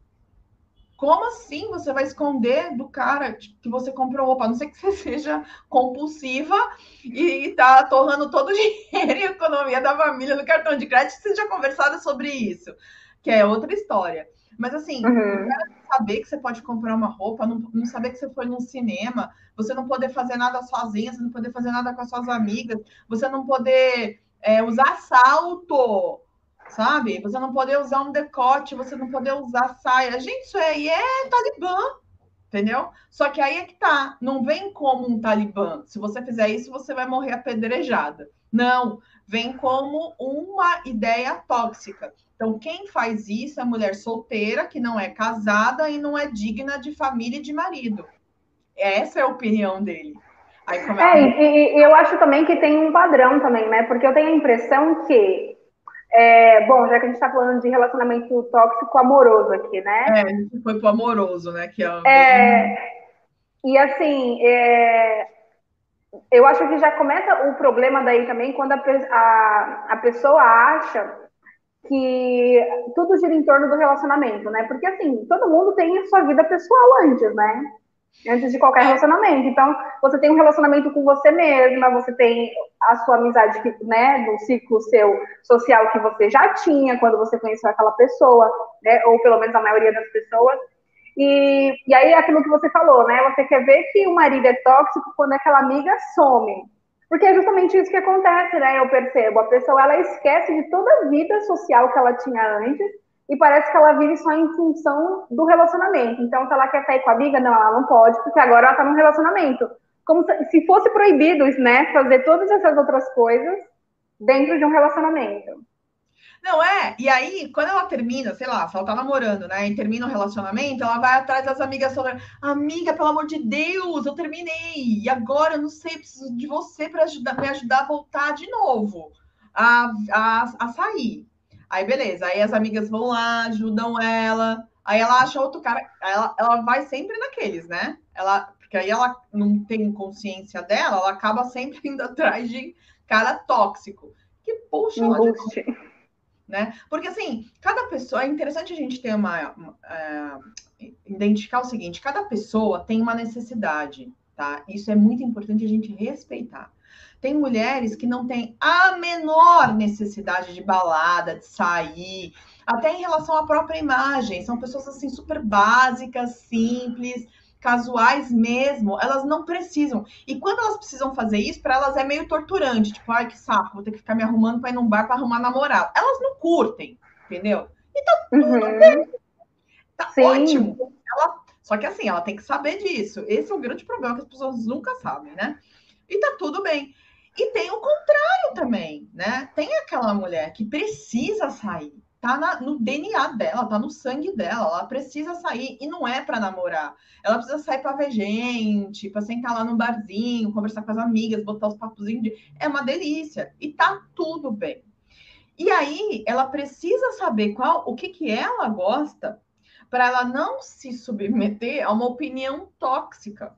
Como assim você vai esconder do cara que você comprou roupa? A não ser que você seja compulsiva e está torrando todo o dinheiro e economia da família no cartão de crédito. Você já conversaram sobre isso, que é outra história. Mas assim, uhum. saber que você pode comprar uma roupa, não, não, saber que você foi num cinema, você não poder fazer nada sozinha, você não poder fazer nada com as suas amigas, você não poder é, usar salto sabe? Você não poder usar um decote, você não poder usar saia. Gente, isso aí é talibã, entendeu? Só que aí é que tá, não vem como um talibã. Se você fizer isso, você vai morrer apedrejada. Não, vem como uma ideia tóxica. Então, quem faz isso é mulher solteira, que não é casada e não é digna de família e de marido. Essa é a opinião dele. Aí, é, e, e eu acho também que tem um padrão também, né? Porque eu tenho a impressão que é, bom, já que a gente está falando de relacionamento tóxico amoroso aqui, né? É, a gente foi pro amoroso, né? Que é, é E assim, é, eu acho que já começa o problema daí também quando a, a, a pessoa acha que tudo gira em torno do relacionamento, né? Porque assim, todo mundo tem a sua vida pessoal antes, né? Antes de qualquer relacionamento. Então, você tem um relacionamento com você mesma, você tem a sua amizade, né, do ciclo seu social que você já tinha quando você conheceu aquela pessoa, né, ou pelo menos a maioria das pessoas. E, e aí, aquilo que você falou, né, você quer ver que o marido é tóxico quando aquela amiga some. Porque é justamente isso que acontece, né, eu percebo. A pessoa, ela esquece de toda a vida social que ela tinha antes e parece que ela vive só em função do relacionamento. Então, se ela quer sair com a amiga, não, ela não pode, porque agora ela tá num relacionamento. Como se fosse proibido, né, fazer todas essas outras coisas dentro de um relacionamento. Não é? E aí, quando ela termina, sei lá, se ela tá namorando, né? E termina o relacionamento, ela vai atrás das amigas falando: Amiga, pelo amor de Deus, eu terminei. E agora eu não sei, preciso de você para me ajudar a voltar de novo a, a, a sair. Aí, beleza. Aí as amigas vão lá, ajudam ela. Aí ela acha outro cara. Ela, ela vai sempre naqueles, né? Ela, porque aí ela não tem consciência dela, ela acaba sempre indo atrás de cara tóxico. Que puxa ela de né? Porque assim, cada pessoa. É interessante a gente ter uma. uma é, identificar o seguinte: cada pessoa tem uma necessidade, tá? Isso é muito importante a gente respeitar. Tem mulheres que não têm a menor necessidade de balada, de sair, até em relação à própria imagem. São pessoas assim super básicas, simples, casuais mesmo. Elas não precisam. E quando elas precisam fazer isso, para elas é meio torturante. Tipo, ai que saco, vou ter que ficar me arrumando para ir num bar para arrumar namorado. Elas não curtem, entendeu? E tá tudo uhum. bem. Tá Sim. ótimo. Ela... Só que assim, ela tem que saber disso. Esse é o grande problema que as pessoas nunca sabem, né? E tá tudo bem. E tem o contrário também, né? Tem aquela mulher que precisa sair, tá na, no DNA dela, tá no sangue dela, ela precisa sair e não é para namorar. Ela precisa sair para ver gente, para sentar lá no barzinho, conversar com as amigas, botar os papozinhos de... é uma delícia e tá tudo bem. E aí ela precisa saber qual o que que ela gosta para ela não se submeter a uma opinião tóxica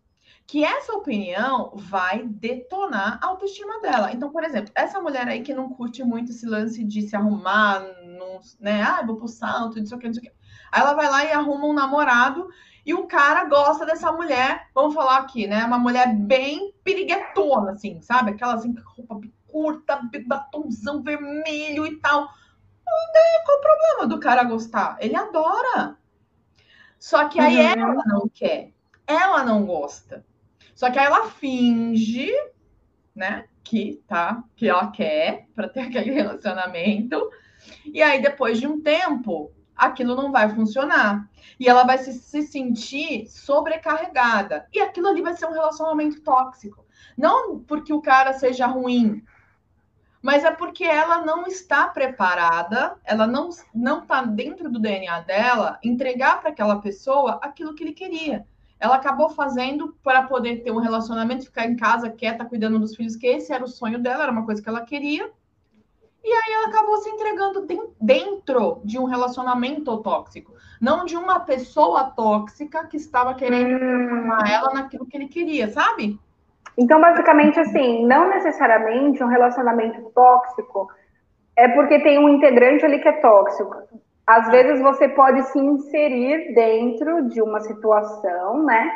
que essa opinião vai detonar a autoestima dela. Então, por exemplo, essa mulher aí que não curte muito esse lance de se arrumar, não, né? Ah, vou pro salto, não sei o que, não sei o que. Aí ela vai lá e arruma um namorado e o cara gosta dessa mulher, vamos falar aqui, né? Uma mulher bem periguetona, assim, sabe? Aquela assim, roupa curta, batomzão vermelho e tal. ideia, qual o problema do cara gostar? Ele adora. Só que aí uhum. ela não quer. Ela não gosta. Só que aí ela finge, né, que tá, que ela quer para ter aquele relacionamento. E aí depois de um tempo, aquilo não vai funcionar. E ela vai se, se sentir sobrecarregada. E aquilo ali vai ser um relacionamento tóxico. Não porque o cara seja ruim, mas é porque ela não está preparada, ela não não está dentro do DNA dela entregar para aquela pessoa aquilo que ele queria. Ela acabou fazendo para poder ter um relacionamento, ficar em casa quieta, cuidando dos filhos, que esse era o sonho dela, era uma coisa que ela queria. E aí ela acabou se entregando dentro de um relacionamento tóxico, não de uma pessoa tóxica que estava querendo transformar ela naquilo que ele queria, sabe? Então, basicamente, assim, não necessariamente um relacionamento tóxico é porque tem um integrante ali que é tóxico. Às vezes você pode se inserir dentro de uma situação, né?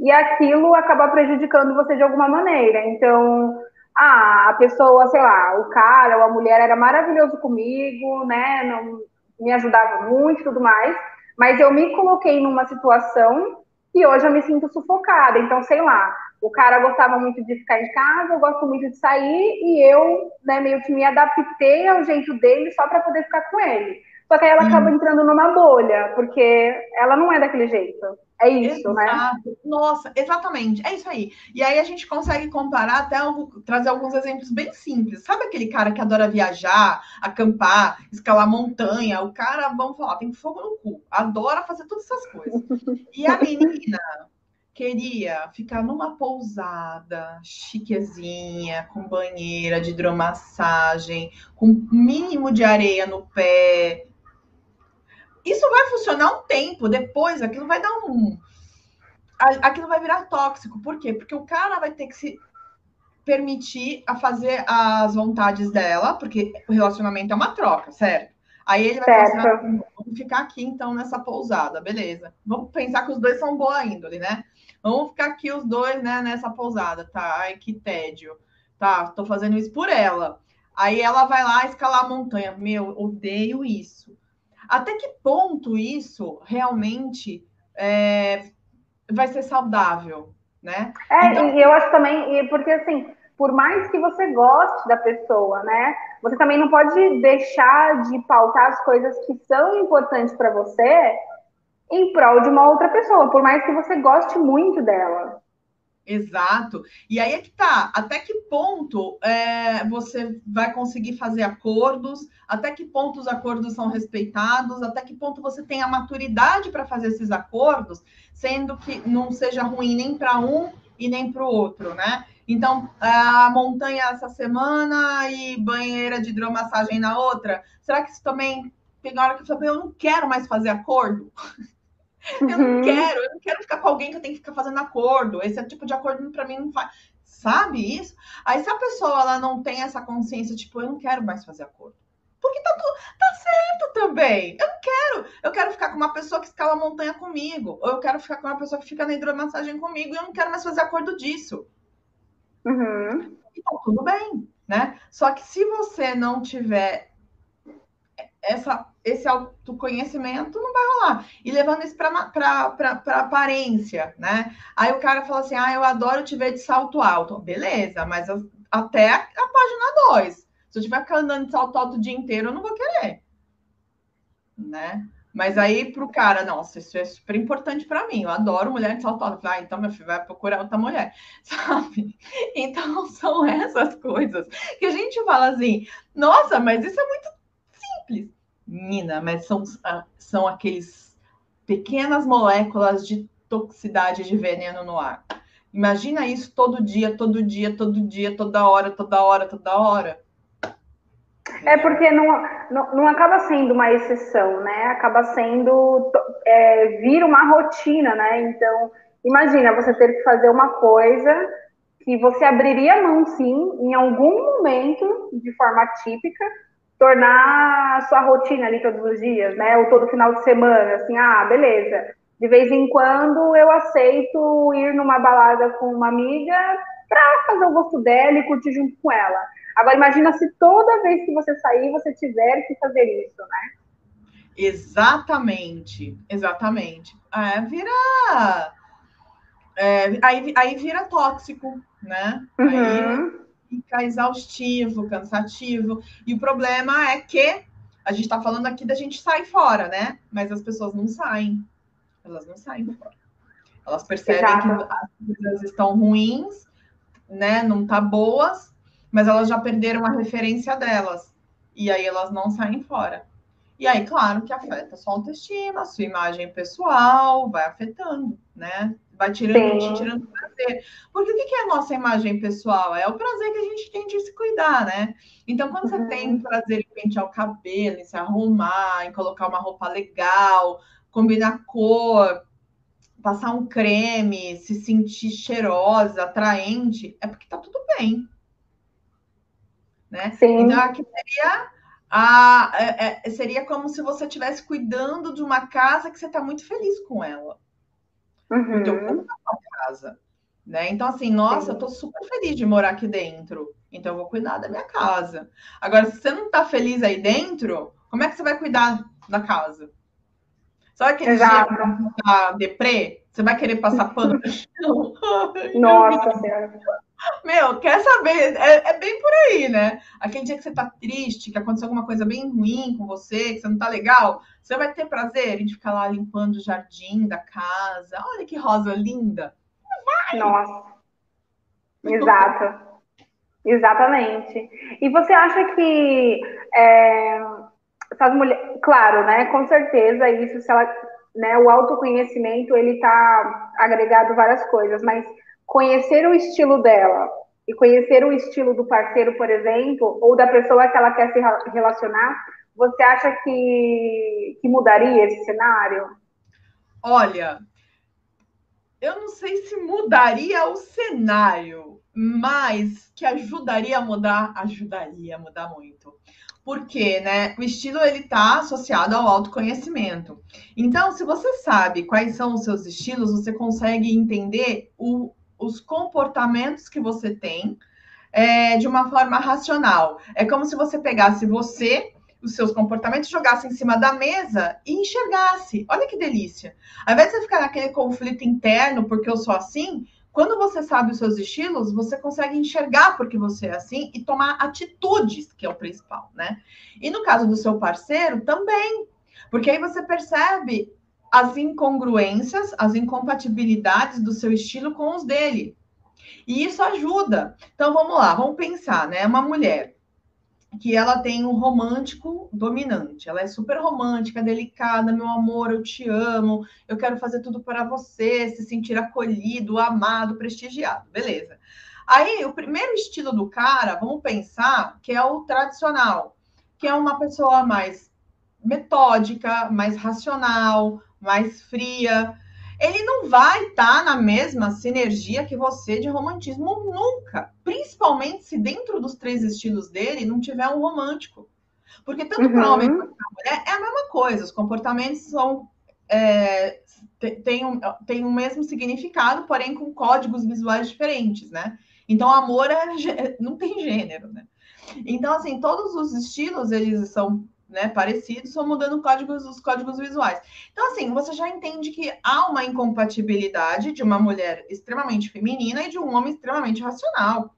E aquilo acaba prejudicando você de alguma maneira. Então, ah, a pessoa, sei lá, o cara ou a mulher era maravilhoso comigo, né? Não me ajudava muito e tudo mais, mas eu me coloquei numa situação e hoje eu me sinto sufocada. Então, sei lá, o cara gostava muito de ficar em casa, eu gosto muito de sair, e eu, né, meio que me adaptei ao jeito dele só para poder ficar com ele. Só que aí ela acaba entrando numa bolha, porque ela não é daquele jeito. É isso, né? Exato. né? Nossa, exatamente. É isso aí. E aí a gente consegue comparar até trazer alguns exemplos bem simples. Sabe aquele cara que adora viajar, acampar, escalar montanha? O cara, vamos falar, tem fogo no cu. Adora fazer todas essas coisas. E a menina queria ficar numa pousada chiquezinha, com banheira de hidromassagem, com mínimo de areia no pé, isso vai funcionar um tempo, depois aquilo vai dar um. Aquilo vai virar tóxico. Por quê? Porque o cara vai ter que se permitir a fazer as vontades dela, porque o relacionamento é uma troca, certo? Aí ele vai certo. falar assim, vamos ficar aqui então nessa pousada, beleza. Vamos pensar que os dois são boa índole, né? Vamos ficar aqui os dois, né, nessa pousada, tá? Ai, que tédio. Tá, tô fazendo isso por ela. Aí ela vai lá escalar a montanha. Meu, odeio isso. Até que ponto isso realmente é, vai ser saudável, né? É, então... e eu acho também, porque assim, por mais que você goste da pessoa, né? Você também não pode deixar de pautar as coisas que são importantes para você em prol de uma outra pessoa, por mais que você goste muito dela. Exato. E aí é que tá. Até que ponto é, você vai conseguir fazer acordos? Até que ponto os acordos são respeitados? Até que ponto você tem a maturidade para fazer esses acordos, sendo que não seja ruim nem para um e nem para o outro, né? Então, a montanha essa semana e banheira de hidromassagem na outra. Será que isso também tem hora que eu eu não quero mais fazer acordo? Eu não uhum. quero, eu não quero ficar com alguém que eu tenho que ficar fazendo acordo. Esse é tipo de acordo para mim não faz. Sabe isso? Aí se a pessoa ela não tem essa consciência, tipo, eu não quero mais fazer acordo. Porque tá, tudo, tá certo também. Eu não quero. Eu quero ficar com uma pessoa que escala a montanha comigo. Ou eu quero ficar com uma pessoa que fica na hidromassagem comigo e eu não quero mais fazer acordo disso. Uhum. E tá tudo bem, né? Só que se você não tiver essa, esse autoconhecimento não vai rolar. E levando isso para aparência, né? Aí o cara fala assim: ah, eu adoro te ver de salto alto. Beleza, mas eu, até a, a página 2. Se eu tiver andando de salto alto o dia inteiro, eu não vou querer. Né? Mas aí pro cara, nossa, isso é super importante para mim. Eu adoro mulher de salto alto. Ah, então meu filho vai procurar outra mulher, sabe? Então são essas coisas que a gente fala assim, nossa, mas isso é muito simples. Mina, mas são, são aqueles pequenas moléculas de toxicidade de veneno no ar. Imagina isso todo dia, todo dia, todo dia, toda hora, toda hora, toda hora. É porque não, não, não acaba sendo uma exceção, né? Acaba sendo é, vir uma rotina, né? Então, imagina você ter que fazer uma coisa que você abriria mão sim em algum momento de forma típica, tornar a sua rotina ali todos os dias, né? Ou todo final de semana, assim, ah, beleza. De vez em quando eu aceito ir numa balada com uma amiga para fazer o gosto dela e curtir junto com ela. Agora, imagina se toda vez que você sair, você tiver que fazer isso, né? Exatamente, exatamente. É, vira. É, aí, aí vira tóxico, né? Uhum. Aí fica exaustivo, cansativo. E o problema é que a gente está falando aqui da gente sair fora, né? Mas as pessoas não saem. Elas não saem fora. Elas percebem Exato. que as coisas estão ruins, né? Não tá boas, mas elas já perderam a referência delas. E aí elas não saem fora. E aí, claro que afeta a sua autoestima, a sua imagem pessoal, vai afetando, né? Vai tirando, te tirando prazer. Porque o que é a nossa imagem pessoal? É o prazer que a gente tem de se cuidar, né? Então, quando uhum. você tem prazer em pentear o cabelo, em se arrumar, em colocar uma roupa legal, combinar cor, passar um creme, se sentir cheirosa, atraente, é porque tá tudo bem. Né? Sim. Então, aqui seria, a, é, é, seria como se você estivesse cuidando de uma casa que você está muito feliz com ela. Uhum. Então, casa. Né? Então, assim, nossa, Sim. eu tô super feliz de morar aqui dentro. Então, eu vou cuidar da minha casa. Agora, se você não tá feliz aí dentro, como é que você vai cuidar da casa? Sabe aquele Exato. dia que tá deprê? Você vai querer passar pano no chão? Nossa Senhora. Meu, quer saber? É, é, bem aí, né? Aquele dia que você tá triste, que aconteceu alguma coisa bem ruim com você, que você não tá legal, você vai ter prazer em ficar lá limpando o jardim da casa. Olha que rosa linda. Vai. Nossa. Exato. Exatamente. E você acha que é, essas mulheres, claro, né? Com certeza isso, se ela, né? O autoconhecimento ele está agregado várias coisas, mas conhecer o estilo dela e conhecer o estilo do parceiro, por exemplo, ou da pessoa que ela quer se relacionar, você acha que, que mudaria esse cenário? Olha, eu não sei se mudaria o cenário, mas que ajudaria a mudar, ajudaria a mudar muito porque né, o estilo ele está associado ao autoconhecimento. Então, se você sabe quais são os seus estilos, você consegue entender o, os comportamentos que você tem é, de uma forma racional. É como se você pegasse você, os seus comportamentos, jogasse em cima da mesa e enxergasse. Olha que delícia. Ao invés de você ficar naquele conflito interno, porque eu sou assim, quando você sabe os seus estilos, você consegue enxergar porque você é assim e tomar atitudes, que é o principal, né? E no caso do seu parceiro, também. Porque aí você percebe as incongruências, as incompatibilidades do seu estilo com os dele. E isso ajuda. Então vamos lá, vamos pensar, né? Uma mulher que ela tem um romântico dominante. Ela é super romântica, delicada, meu amor, eu te amo, eu quero fazer tudo para você, se sentir acolhido, amado, prestigiado. Beleza. Aí, o primeiro estilo do cara, vamos pensar que é o tradicional, que é uma pessoa mais metódica, mais racional, mais fria, ele não vai estar tá na mesma sinergia que você de romantismo nunca. Principalmente se dentro dos três estilos dele não tiver um romântico. Porque tanto uhum. para homem quanto para mulher é a mesma coisa. Os comportamentos são. É, tem, um, tem o mesmo significado, porém com códigos visuais diferentes, né? Então, amor é, não tem gênero, né? Então, assim, todos os estilos, eles são né, parecidos, só mudando códigos, os códigos visuais. Então, assim, você já entende que há uma incompatibilidade de uma mulher extremamente feminina e de um homem extremamente racional.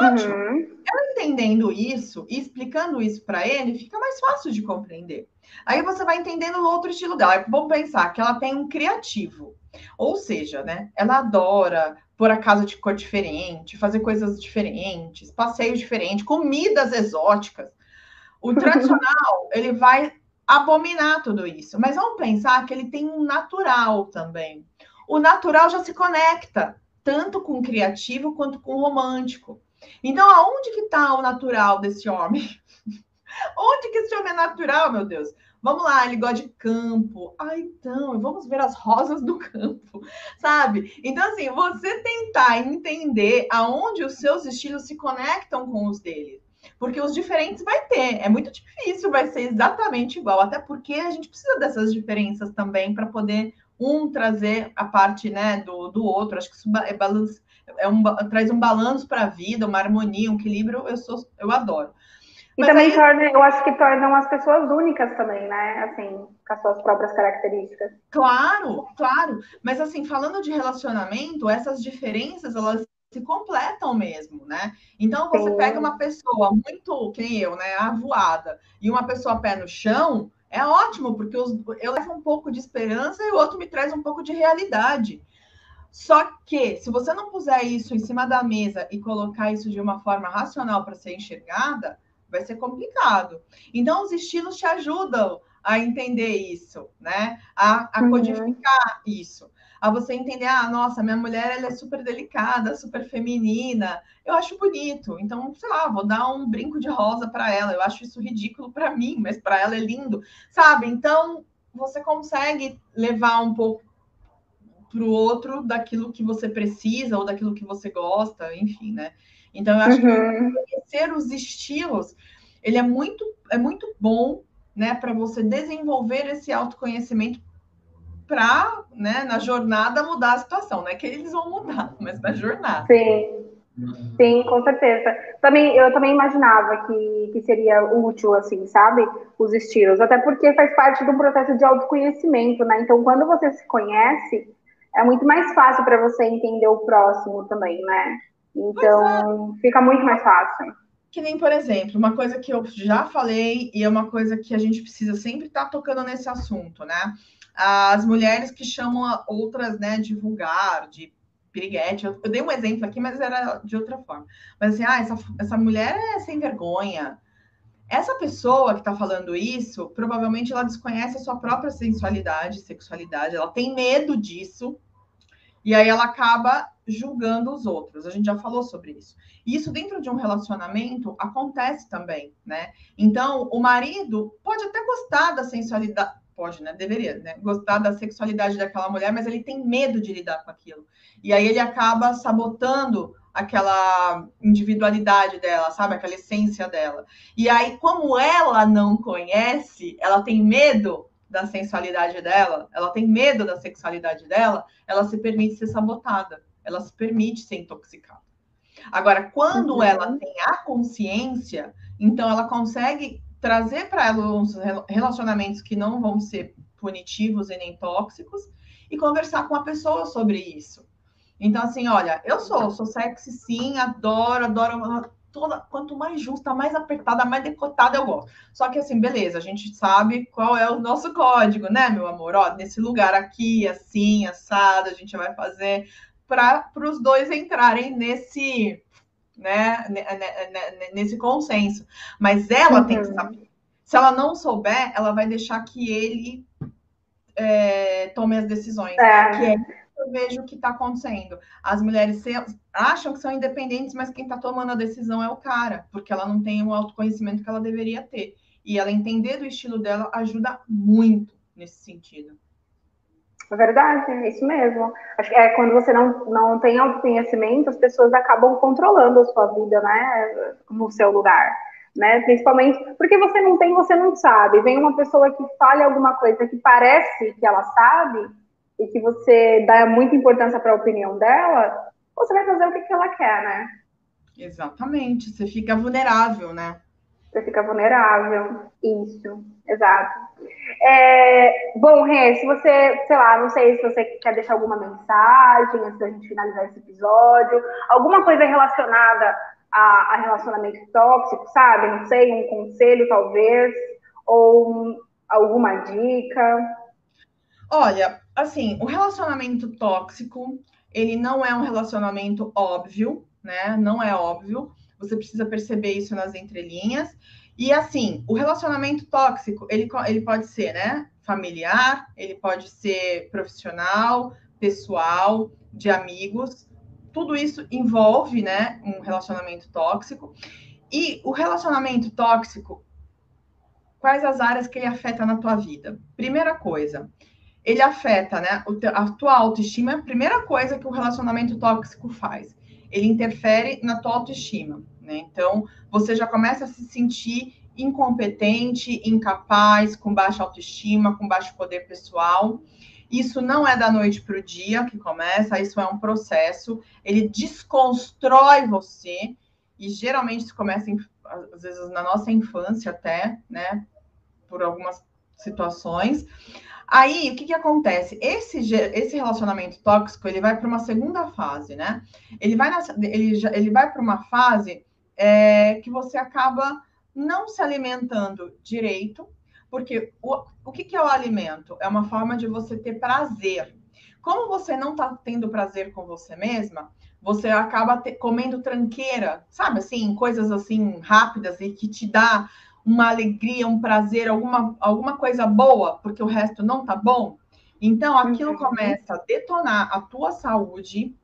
Ótimo. Uhum. Ela entendendo isso e explicando isso para ele, fica mais fácil de compreender. Aí você vai entendendo o outro estilo dela. Vamos pensar que ela tem um criativo. Ou seja, né? Ela adora pôr a casa de cor diferente, fazer coisas diferentes, passeios diferentes, comidas exóticas. O tradicional, ele vai abominar tudo isso. Mas vamos pensar que ele tem um natural também. O natural já se conecta tanto com o criativo quanto com o romântico. Então, aonde que está o natural desse homem? Onde que esse homem é natural, meu Deus? Vamos lá, ele gosta de campo. Ah, então, vamos ver as rosas do campo, sabe? Então, assim, você tentar entender aonde os seus estilos se conectam com os dele porque os diferentes vai ter. É muito difícil, vai ser exatamente igual, até porque a gente precisa dessas diferenças também para poder um trazer a parte né, do, do outro. Acho que isso é, balance, é um, traz um balanço para a vida, uma harmonia, um equilíbrio, eu sou, eu adoro. E Mas também aí... torna, eu acho que tornam as pessoas únicas também, né? Assim, com as suas próprias características. Claro, claro. Mas assim, falando de relacionamento, essas diferenças, elas se completam mesmo, né? Então você Sim. pega uma pessoa muito, que nem eu, né, avoada, e uma pessoa pé no chão, é ótimo, porque os, eu levo um pouco de esperança e o outro me traz um pouco de realidade. Só que, se você não puser isso em cima da mesa e colocar isso de uma forma racional para ser enxergada, vai ser complicado. Então, os estilos te ajudam a entender isso, né? A, a uhum. codificar isso. A você entender, ah, nossa, minha mulher ela é super delicada, super feminina. Eu acho bonito. Então, sei lá, vou dar um brinco de rosa para ela. Eu acho isso ridículo para mim, mas para ela é lindo, sabe? Então, você consegue levar um pouco para o outro daquilo que você precisa ou daquilo que você gosta, enfim, né? Então, eu acho uhum. que conhecer os estilos, ele é muito, é muito bom, né, para você desenvolver esse autoconhecimento para, né, na jornada mudar a situação, né? Que eles vão mudar, mas na jornada. Sim. Sim, com certeza. Também, eu também imaginava que, que seria útil, assim, sabe? Os estilos. Até porque faz parte do processo de autoconhecimento, né? Então, quando você se conhece, é muito mais fácil para você entender o próximo também, né? Então, é. fica muito mais fácil. Que nem, por exemplo, uma coisa que eu já falei e é uma coisa que a gente precisa sempre estar tá tocando nesse assunto, né? As mulheres que chamam outras, né, de vulgar, de piriguete. Eu, eu dei um exemplo aqui, mas era de outra forma. Mas assim, ah, essa, essa mulher é sem vergonha. Essa pessoa que está falando isso, provavelmente ela desconhece a sua própria sensualidade, sexualidade, ela tem medo disso, e aí ela acaba julgando os outros. A gente já falou sobre isso. E isso dentro de um relacionamento acontece também, né? Então, o marido pode até gostar da sensualidade, pode, né? Deveria, né? Gostar da sexualidade daquela mulher, mas ele tem medo de lidar com aquilo. E aí ele acaba sabotando aquela individualidade dela, sabe? Aquela essência dela. E aí, como ela não conhece, ela tem medo da sensualidade dela, ela tem medo da sexualidade dela, ela se permite ser sabotada, ela se permite ser intoxicada. Agora, quando uhum. ela tem a consciência, então ela consegue trazer para ela uns relacionamentos que não vão ser punitivos e nem tóxicos e conversar com a pessoa sobre isso. Então, assim, olha, eu sou, sou sexy sim, adoro, adoro toda, quanto mais justa, mais apertada, mais decotada eu gosto. Só que assim, beleza, a gente sabe qual é o nosso código, né, meu amor? Ó, nesse lugar aqui, assim, assado, a gente vai fazer para os dois entrarem nesse, né, nesse consenso. Mas ela uhum. tem que uhum. saber. Se ela não souber, ela vai deixar que ele é, tome as decisões. É. Que é eu vejo o que está acontecendo. As mulheres acham que são independentes, mas quem está tomando a decisão é o cara, porque ela não tem o autoconhecimento que ela deveria ter. E ela entender do estilo dela ajuda muito nesse sentido. É verdade, é isso mesmo. Acho que é quando você não, não tem autoconhecimento, as pessoas acabam controlando a sua vida, né, no seu lugar, né? Principalmente porque você não tem, você não sabe. Vem uma pessoa que fale alguma coisa que parece que ela sabe, e que você dá muita importância para a opinião dela, você vai fazer o que, que ela quer, né? Exatamente, você fica vulnerável, né? Você fica vulnerável, isso, exato. É, bom, Rê, se você, sei lá, não sei se você quer deixar alguma mensagem antes da gente finalizar esse episódio, alguma coisa relacionada a, a relacionamento tóxico, sabe? Não sei, um conselho talvez, ou um, alguma dica. Olha, assim, o relacionamento tóxico, ele não é um relacionamento óbvio, né? Não é óbvio. Você precisa perceber isso nas entrelinhas. E assim, o relacionamento tóxico, ele, ele pode ser, né? Familiar, ele pode ser profissional, pessoal, de amigos. Tudo isso envolve, né, um relacionamento tóxico. E o relacionamento tóxico, quais as áreas que ele afeta na tua vida? Primeira coisa, ele afeta, né? A tua autoestima é a primeira coisa que o relacionamento tóxico faz. Ele interfere na tua autoestima, né? Então, você já começa a se sentir incompetente, incapaz, com baixa autoestima, com baixo poder pessoal. Isso não é da noite para o dia que começa, isso é um processo. Ele desconstrói você, e geralmente isso começa, em, às vezes, na nossa infância até, né? Por algumas situações. Aí, o que, que acontece? Esse, esse relacionamento tóxico, ele vai para uma segunda fase, né? Ele vai, ele, ele vai para uma fase é, que você acaba não se alimentando direito, porque o, o que, que é o alimento? É uma forma de você ter prazer. Como você não está tendo prazer com você mesma, você acaba te, comendo tranqueira, sabe assim, coisas assim rápidas e que te dá uma alegria, um prazer, alguma, alguma coisa boa, porque o resto não tá bom. Então aquilo uhum. começa a detonar a tua saúde.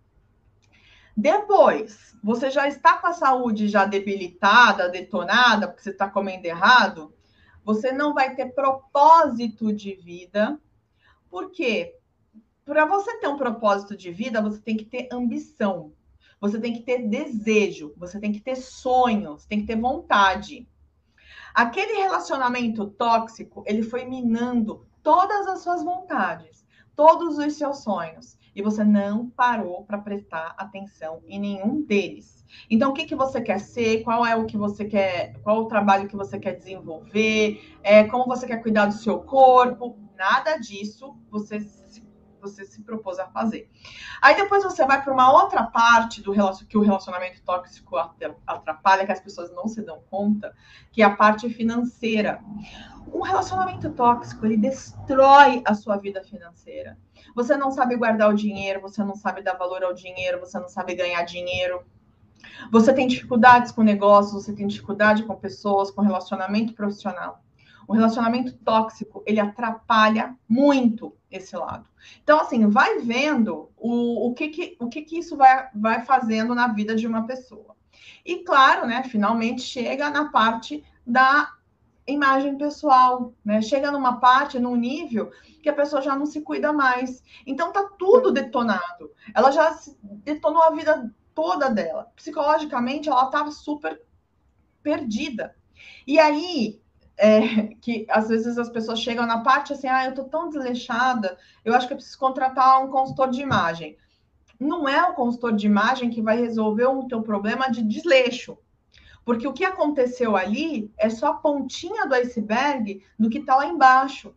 Depois, você já está com a saúde já debilitada, detonada, porque você está comendo errado, você não vai ter propósito de vida. Por quê? Para você ter um propósito de vida, você tem que ter ambição. Você tem que ter desejo, você tem que ter sonho, você tem que ter vontade. Aquele relacionamento tóxico, ele foi minando todas as suas vontades, todos os seus sonhos, e você não parou para prestar atenção em nenhum deles. Então, o que, que você quer ser? Qual é o que você quer? Qual o trabalho que você quer desenvolver? É, como você quer cuidar do seu corpo? Nada disso você você se propôs a fazer. Aí depois você vai para uma outra parte do que o relacionamento tóxico atrapalha, que as pessoas não se dão conta, que é a parte financeira. Um relacionamento tóxico, ele destrói a sua vida financeira. Você não sabe guardar o dinheiro, você não sabe dar valor ao dinheiro, você não sabe ganhar dinheiro. Você tem dificuldades com negócios, você tem dificuldade com pessoas, com relacionamento profissional. O relacionamento tóxico, ele atrapalha muito esse lado. Então, assim, vai vendo o, o, que, que, o que, que isso vai, vai fazendo na vida de uma pessoa. E, claro, né, finalmente chega na parte da imagem pessoal, né? Chega numa parte, num nível que a pessoa já não se cuida mais. Então tá tudo detonado. Ela já detonou a vida toda dela. Psicologicamente, ela estava super perdida. E aí, é, que às vezes as pessoas chegam na parte assim, ah, eu tô tão desleixada, eu acho que eu preciso contratar um consultor de imagem. Não é o consultor de imagem que vai resolver o teu problema de desleixo. Porque o que aconteceu ali é só a pontinha do iceberg do que está lá embaixo.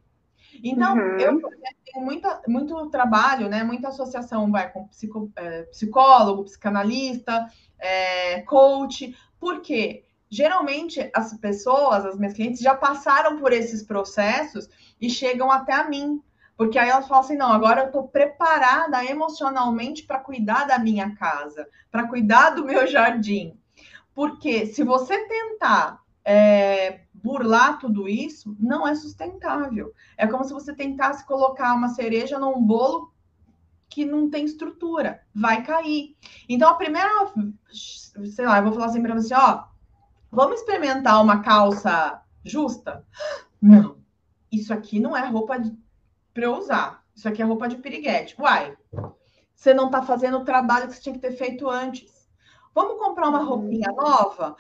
Então, uhum. eu tenho muita, muito trabalho, né? Muita associação vai com psico, é, psicólogo, psicanalista, é, coach. Por quê? Geralmente as pessoas, as minhas clientes, já passaram por esses processos e chegam até a mim. Porque aí elas falam assim: não, agora eu estou preparada emocionalmente para cuidar da minha casa, para cuidar do meu jardim. Porque se você tentar é, burlar tudo isso não é sustentável. É como se você tentasse colocar uma cereja num bolo que não tem estrutura, vai cair. Então, a primeira, sei lá, eu vou falar assim para você, ó, vamos experimentar uma calça justa? Não, isso aqui não é roupa para eu usar. Isso aqui é roupa de piriguete. Uai, você não está fazendo o trabalho que você tinha que ter feito antes. Vamos comprar uma roupinha nova?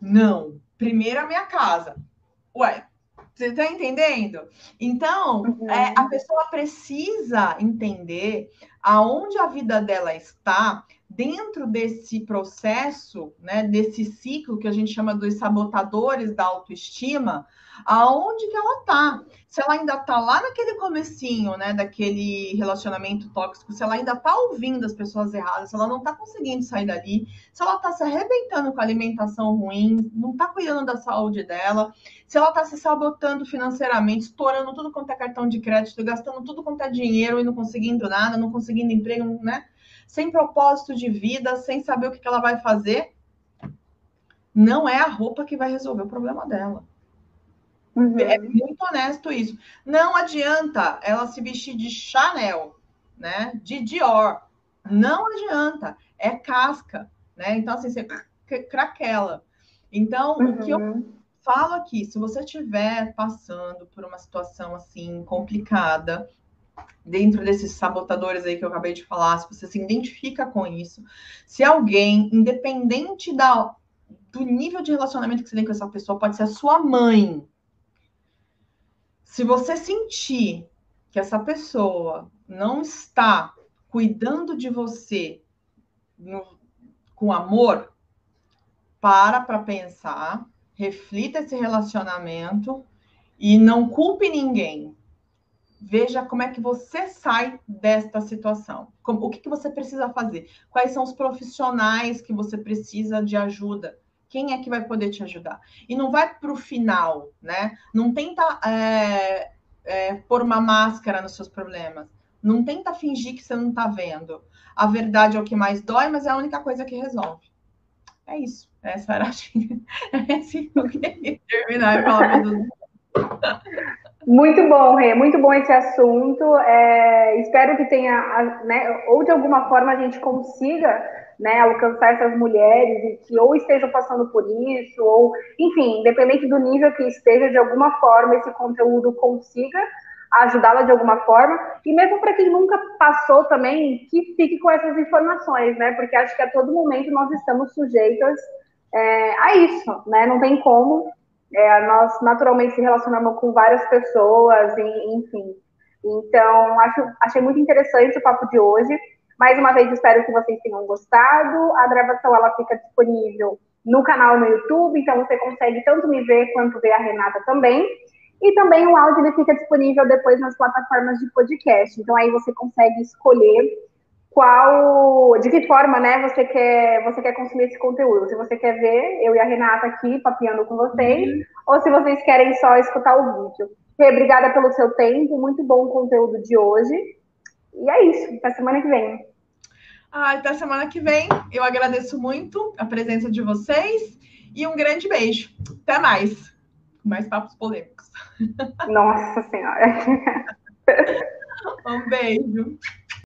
Não, primeiro a minha casa. Ué, você está entendendo? Então, uhum. é, a pessoa precisa entender aonde a vida dela está dentro desse processo, né, desse ciclo que a gente chama dos sabotadores da autoestima, aonde que ela tá. Se ela ainda tá lá naquele comecinho, né, daquele relacionamento tóxico, se ela ainda tá ouvindo as pessoas erradas, se ela não tá conseguindo sair dali, se ela tá se arrebentando com a alimentação ruim, não tá cuidando da saúde dela, se ela tá se sabotando financeiramente, estourando tudo quanto é cartão de crédito, gastando tudo quanto é dinheiro e não conseguindo nada, não conseguindo emprego, né? Sem propósito de vida, sem saber o que ela vai fazer, não é a roupa que vai resolver o problema dela. Uhum. É muito honesto isso. Não adianta ela se vestir de Chanel, né? De Dior. Não adianta. É casca, né? Então, assim, você craquela. Então, uhum. o que eu uhum. falo aqui, se você estiver passando por uma situação assim complicada, dentro desses sabotadores aí que eu acabei de falar, se você se identifica com isso, se alguém, independente da, do nível de relacionamento que você tem com essa pessoa, pode ser a sua mãe, se você sentir que essa pessoa não está cuidando de você no, com amor, para para pensar, reflita esse relacionamento e não culpe ninguém. Veja como é que você sai desta situação. Como, o que, que você precisa fazer? Quais são os profissionais que você precisa de ajuda? Quem é que vai poder te ajudar? E não vai para o final, né? Não tenta é, é, pôr uma máscara nos seus problemas. Não tenta fingir que você não está vendo. A verdade é o que mais dói, mas é a única coisa que resolve. É isso. Essa era a É assim que eu queria terminar e falar Muito bom, Rê, muito bom esse assunto. É, espero que tenha, né, ou de alguma forma a gente consiga né, alcançar essas mulheres e que ou estejam passando por isso, ou, enfim, independente do nível que esteja, de alguma forma esse conteúdo consiga ajudá-la de alguma forma, e mesmo para quem nunca passou também, que fique com essas informações, né, porque acho que a todo momento nós estamos sujeitas é, a isso, né, não tem como, é, nós naturalmente se relacionamos com várias pessoas, e, enfim, então acho, achei muito interessante o papo de hoje, mais uma vez espero que vocês tenham gostado, a gravação ela fica disponível no canal no YouTube, então você consegue tanto me ver quanto ver a Renata também, e também o áudio ele fica disponível depois nas plataformas de podcast. Então aí você consegue escolher qual, de que forma, né, você quer, você quer consumir esse conteúdo. Se você quer ver eu e a Renata aqui papiando com vocês, uhum. ou se vocês querem só escutar o vídeo. Obrigada pelo seu tempo, muito bom o conteúdo de hoje. E é isso, até semana que vem. Ah, até semana que vem. Eu agradeço muito a presença de vocês e um grande beijo. Até mais mais papos polêmicos. Nossa Senhora! um beijo.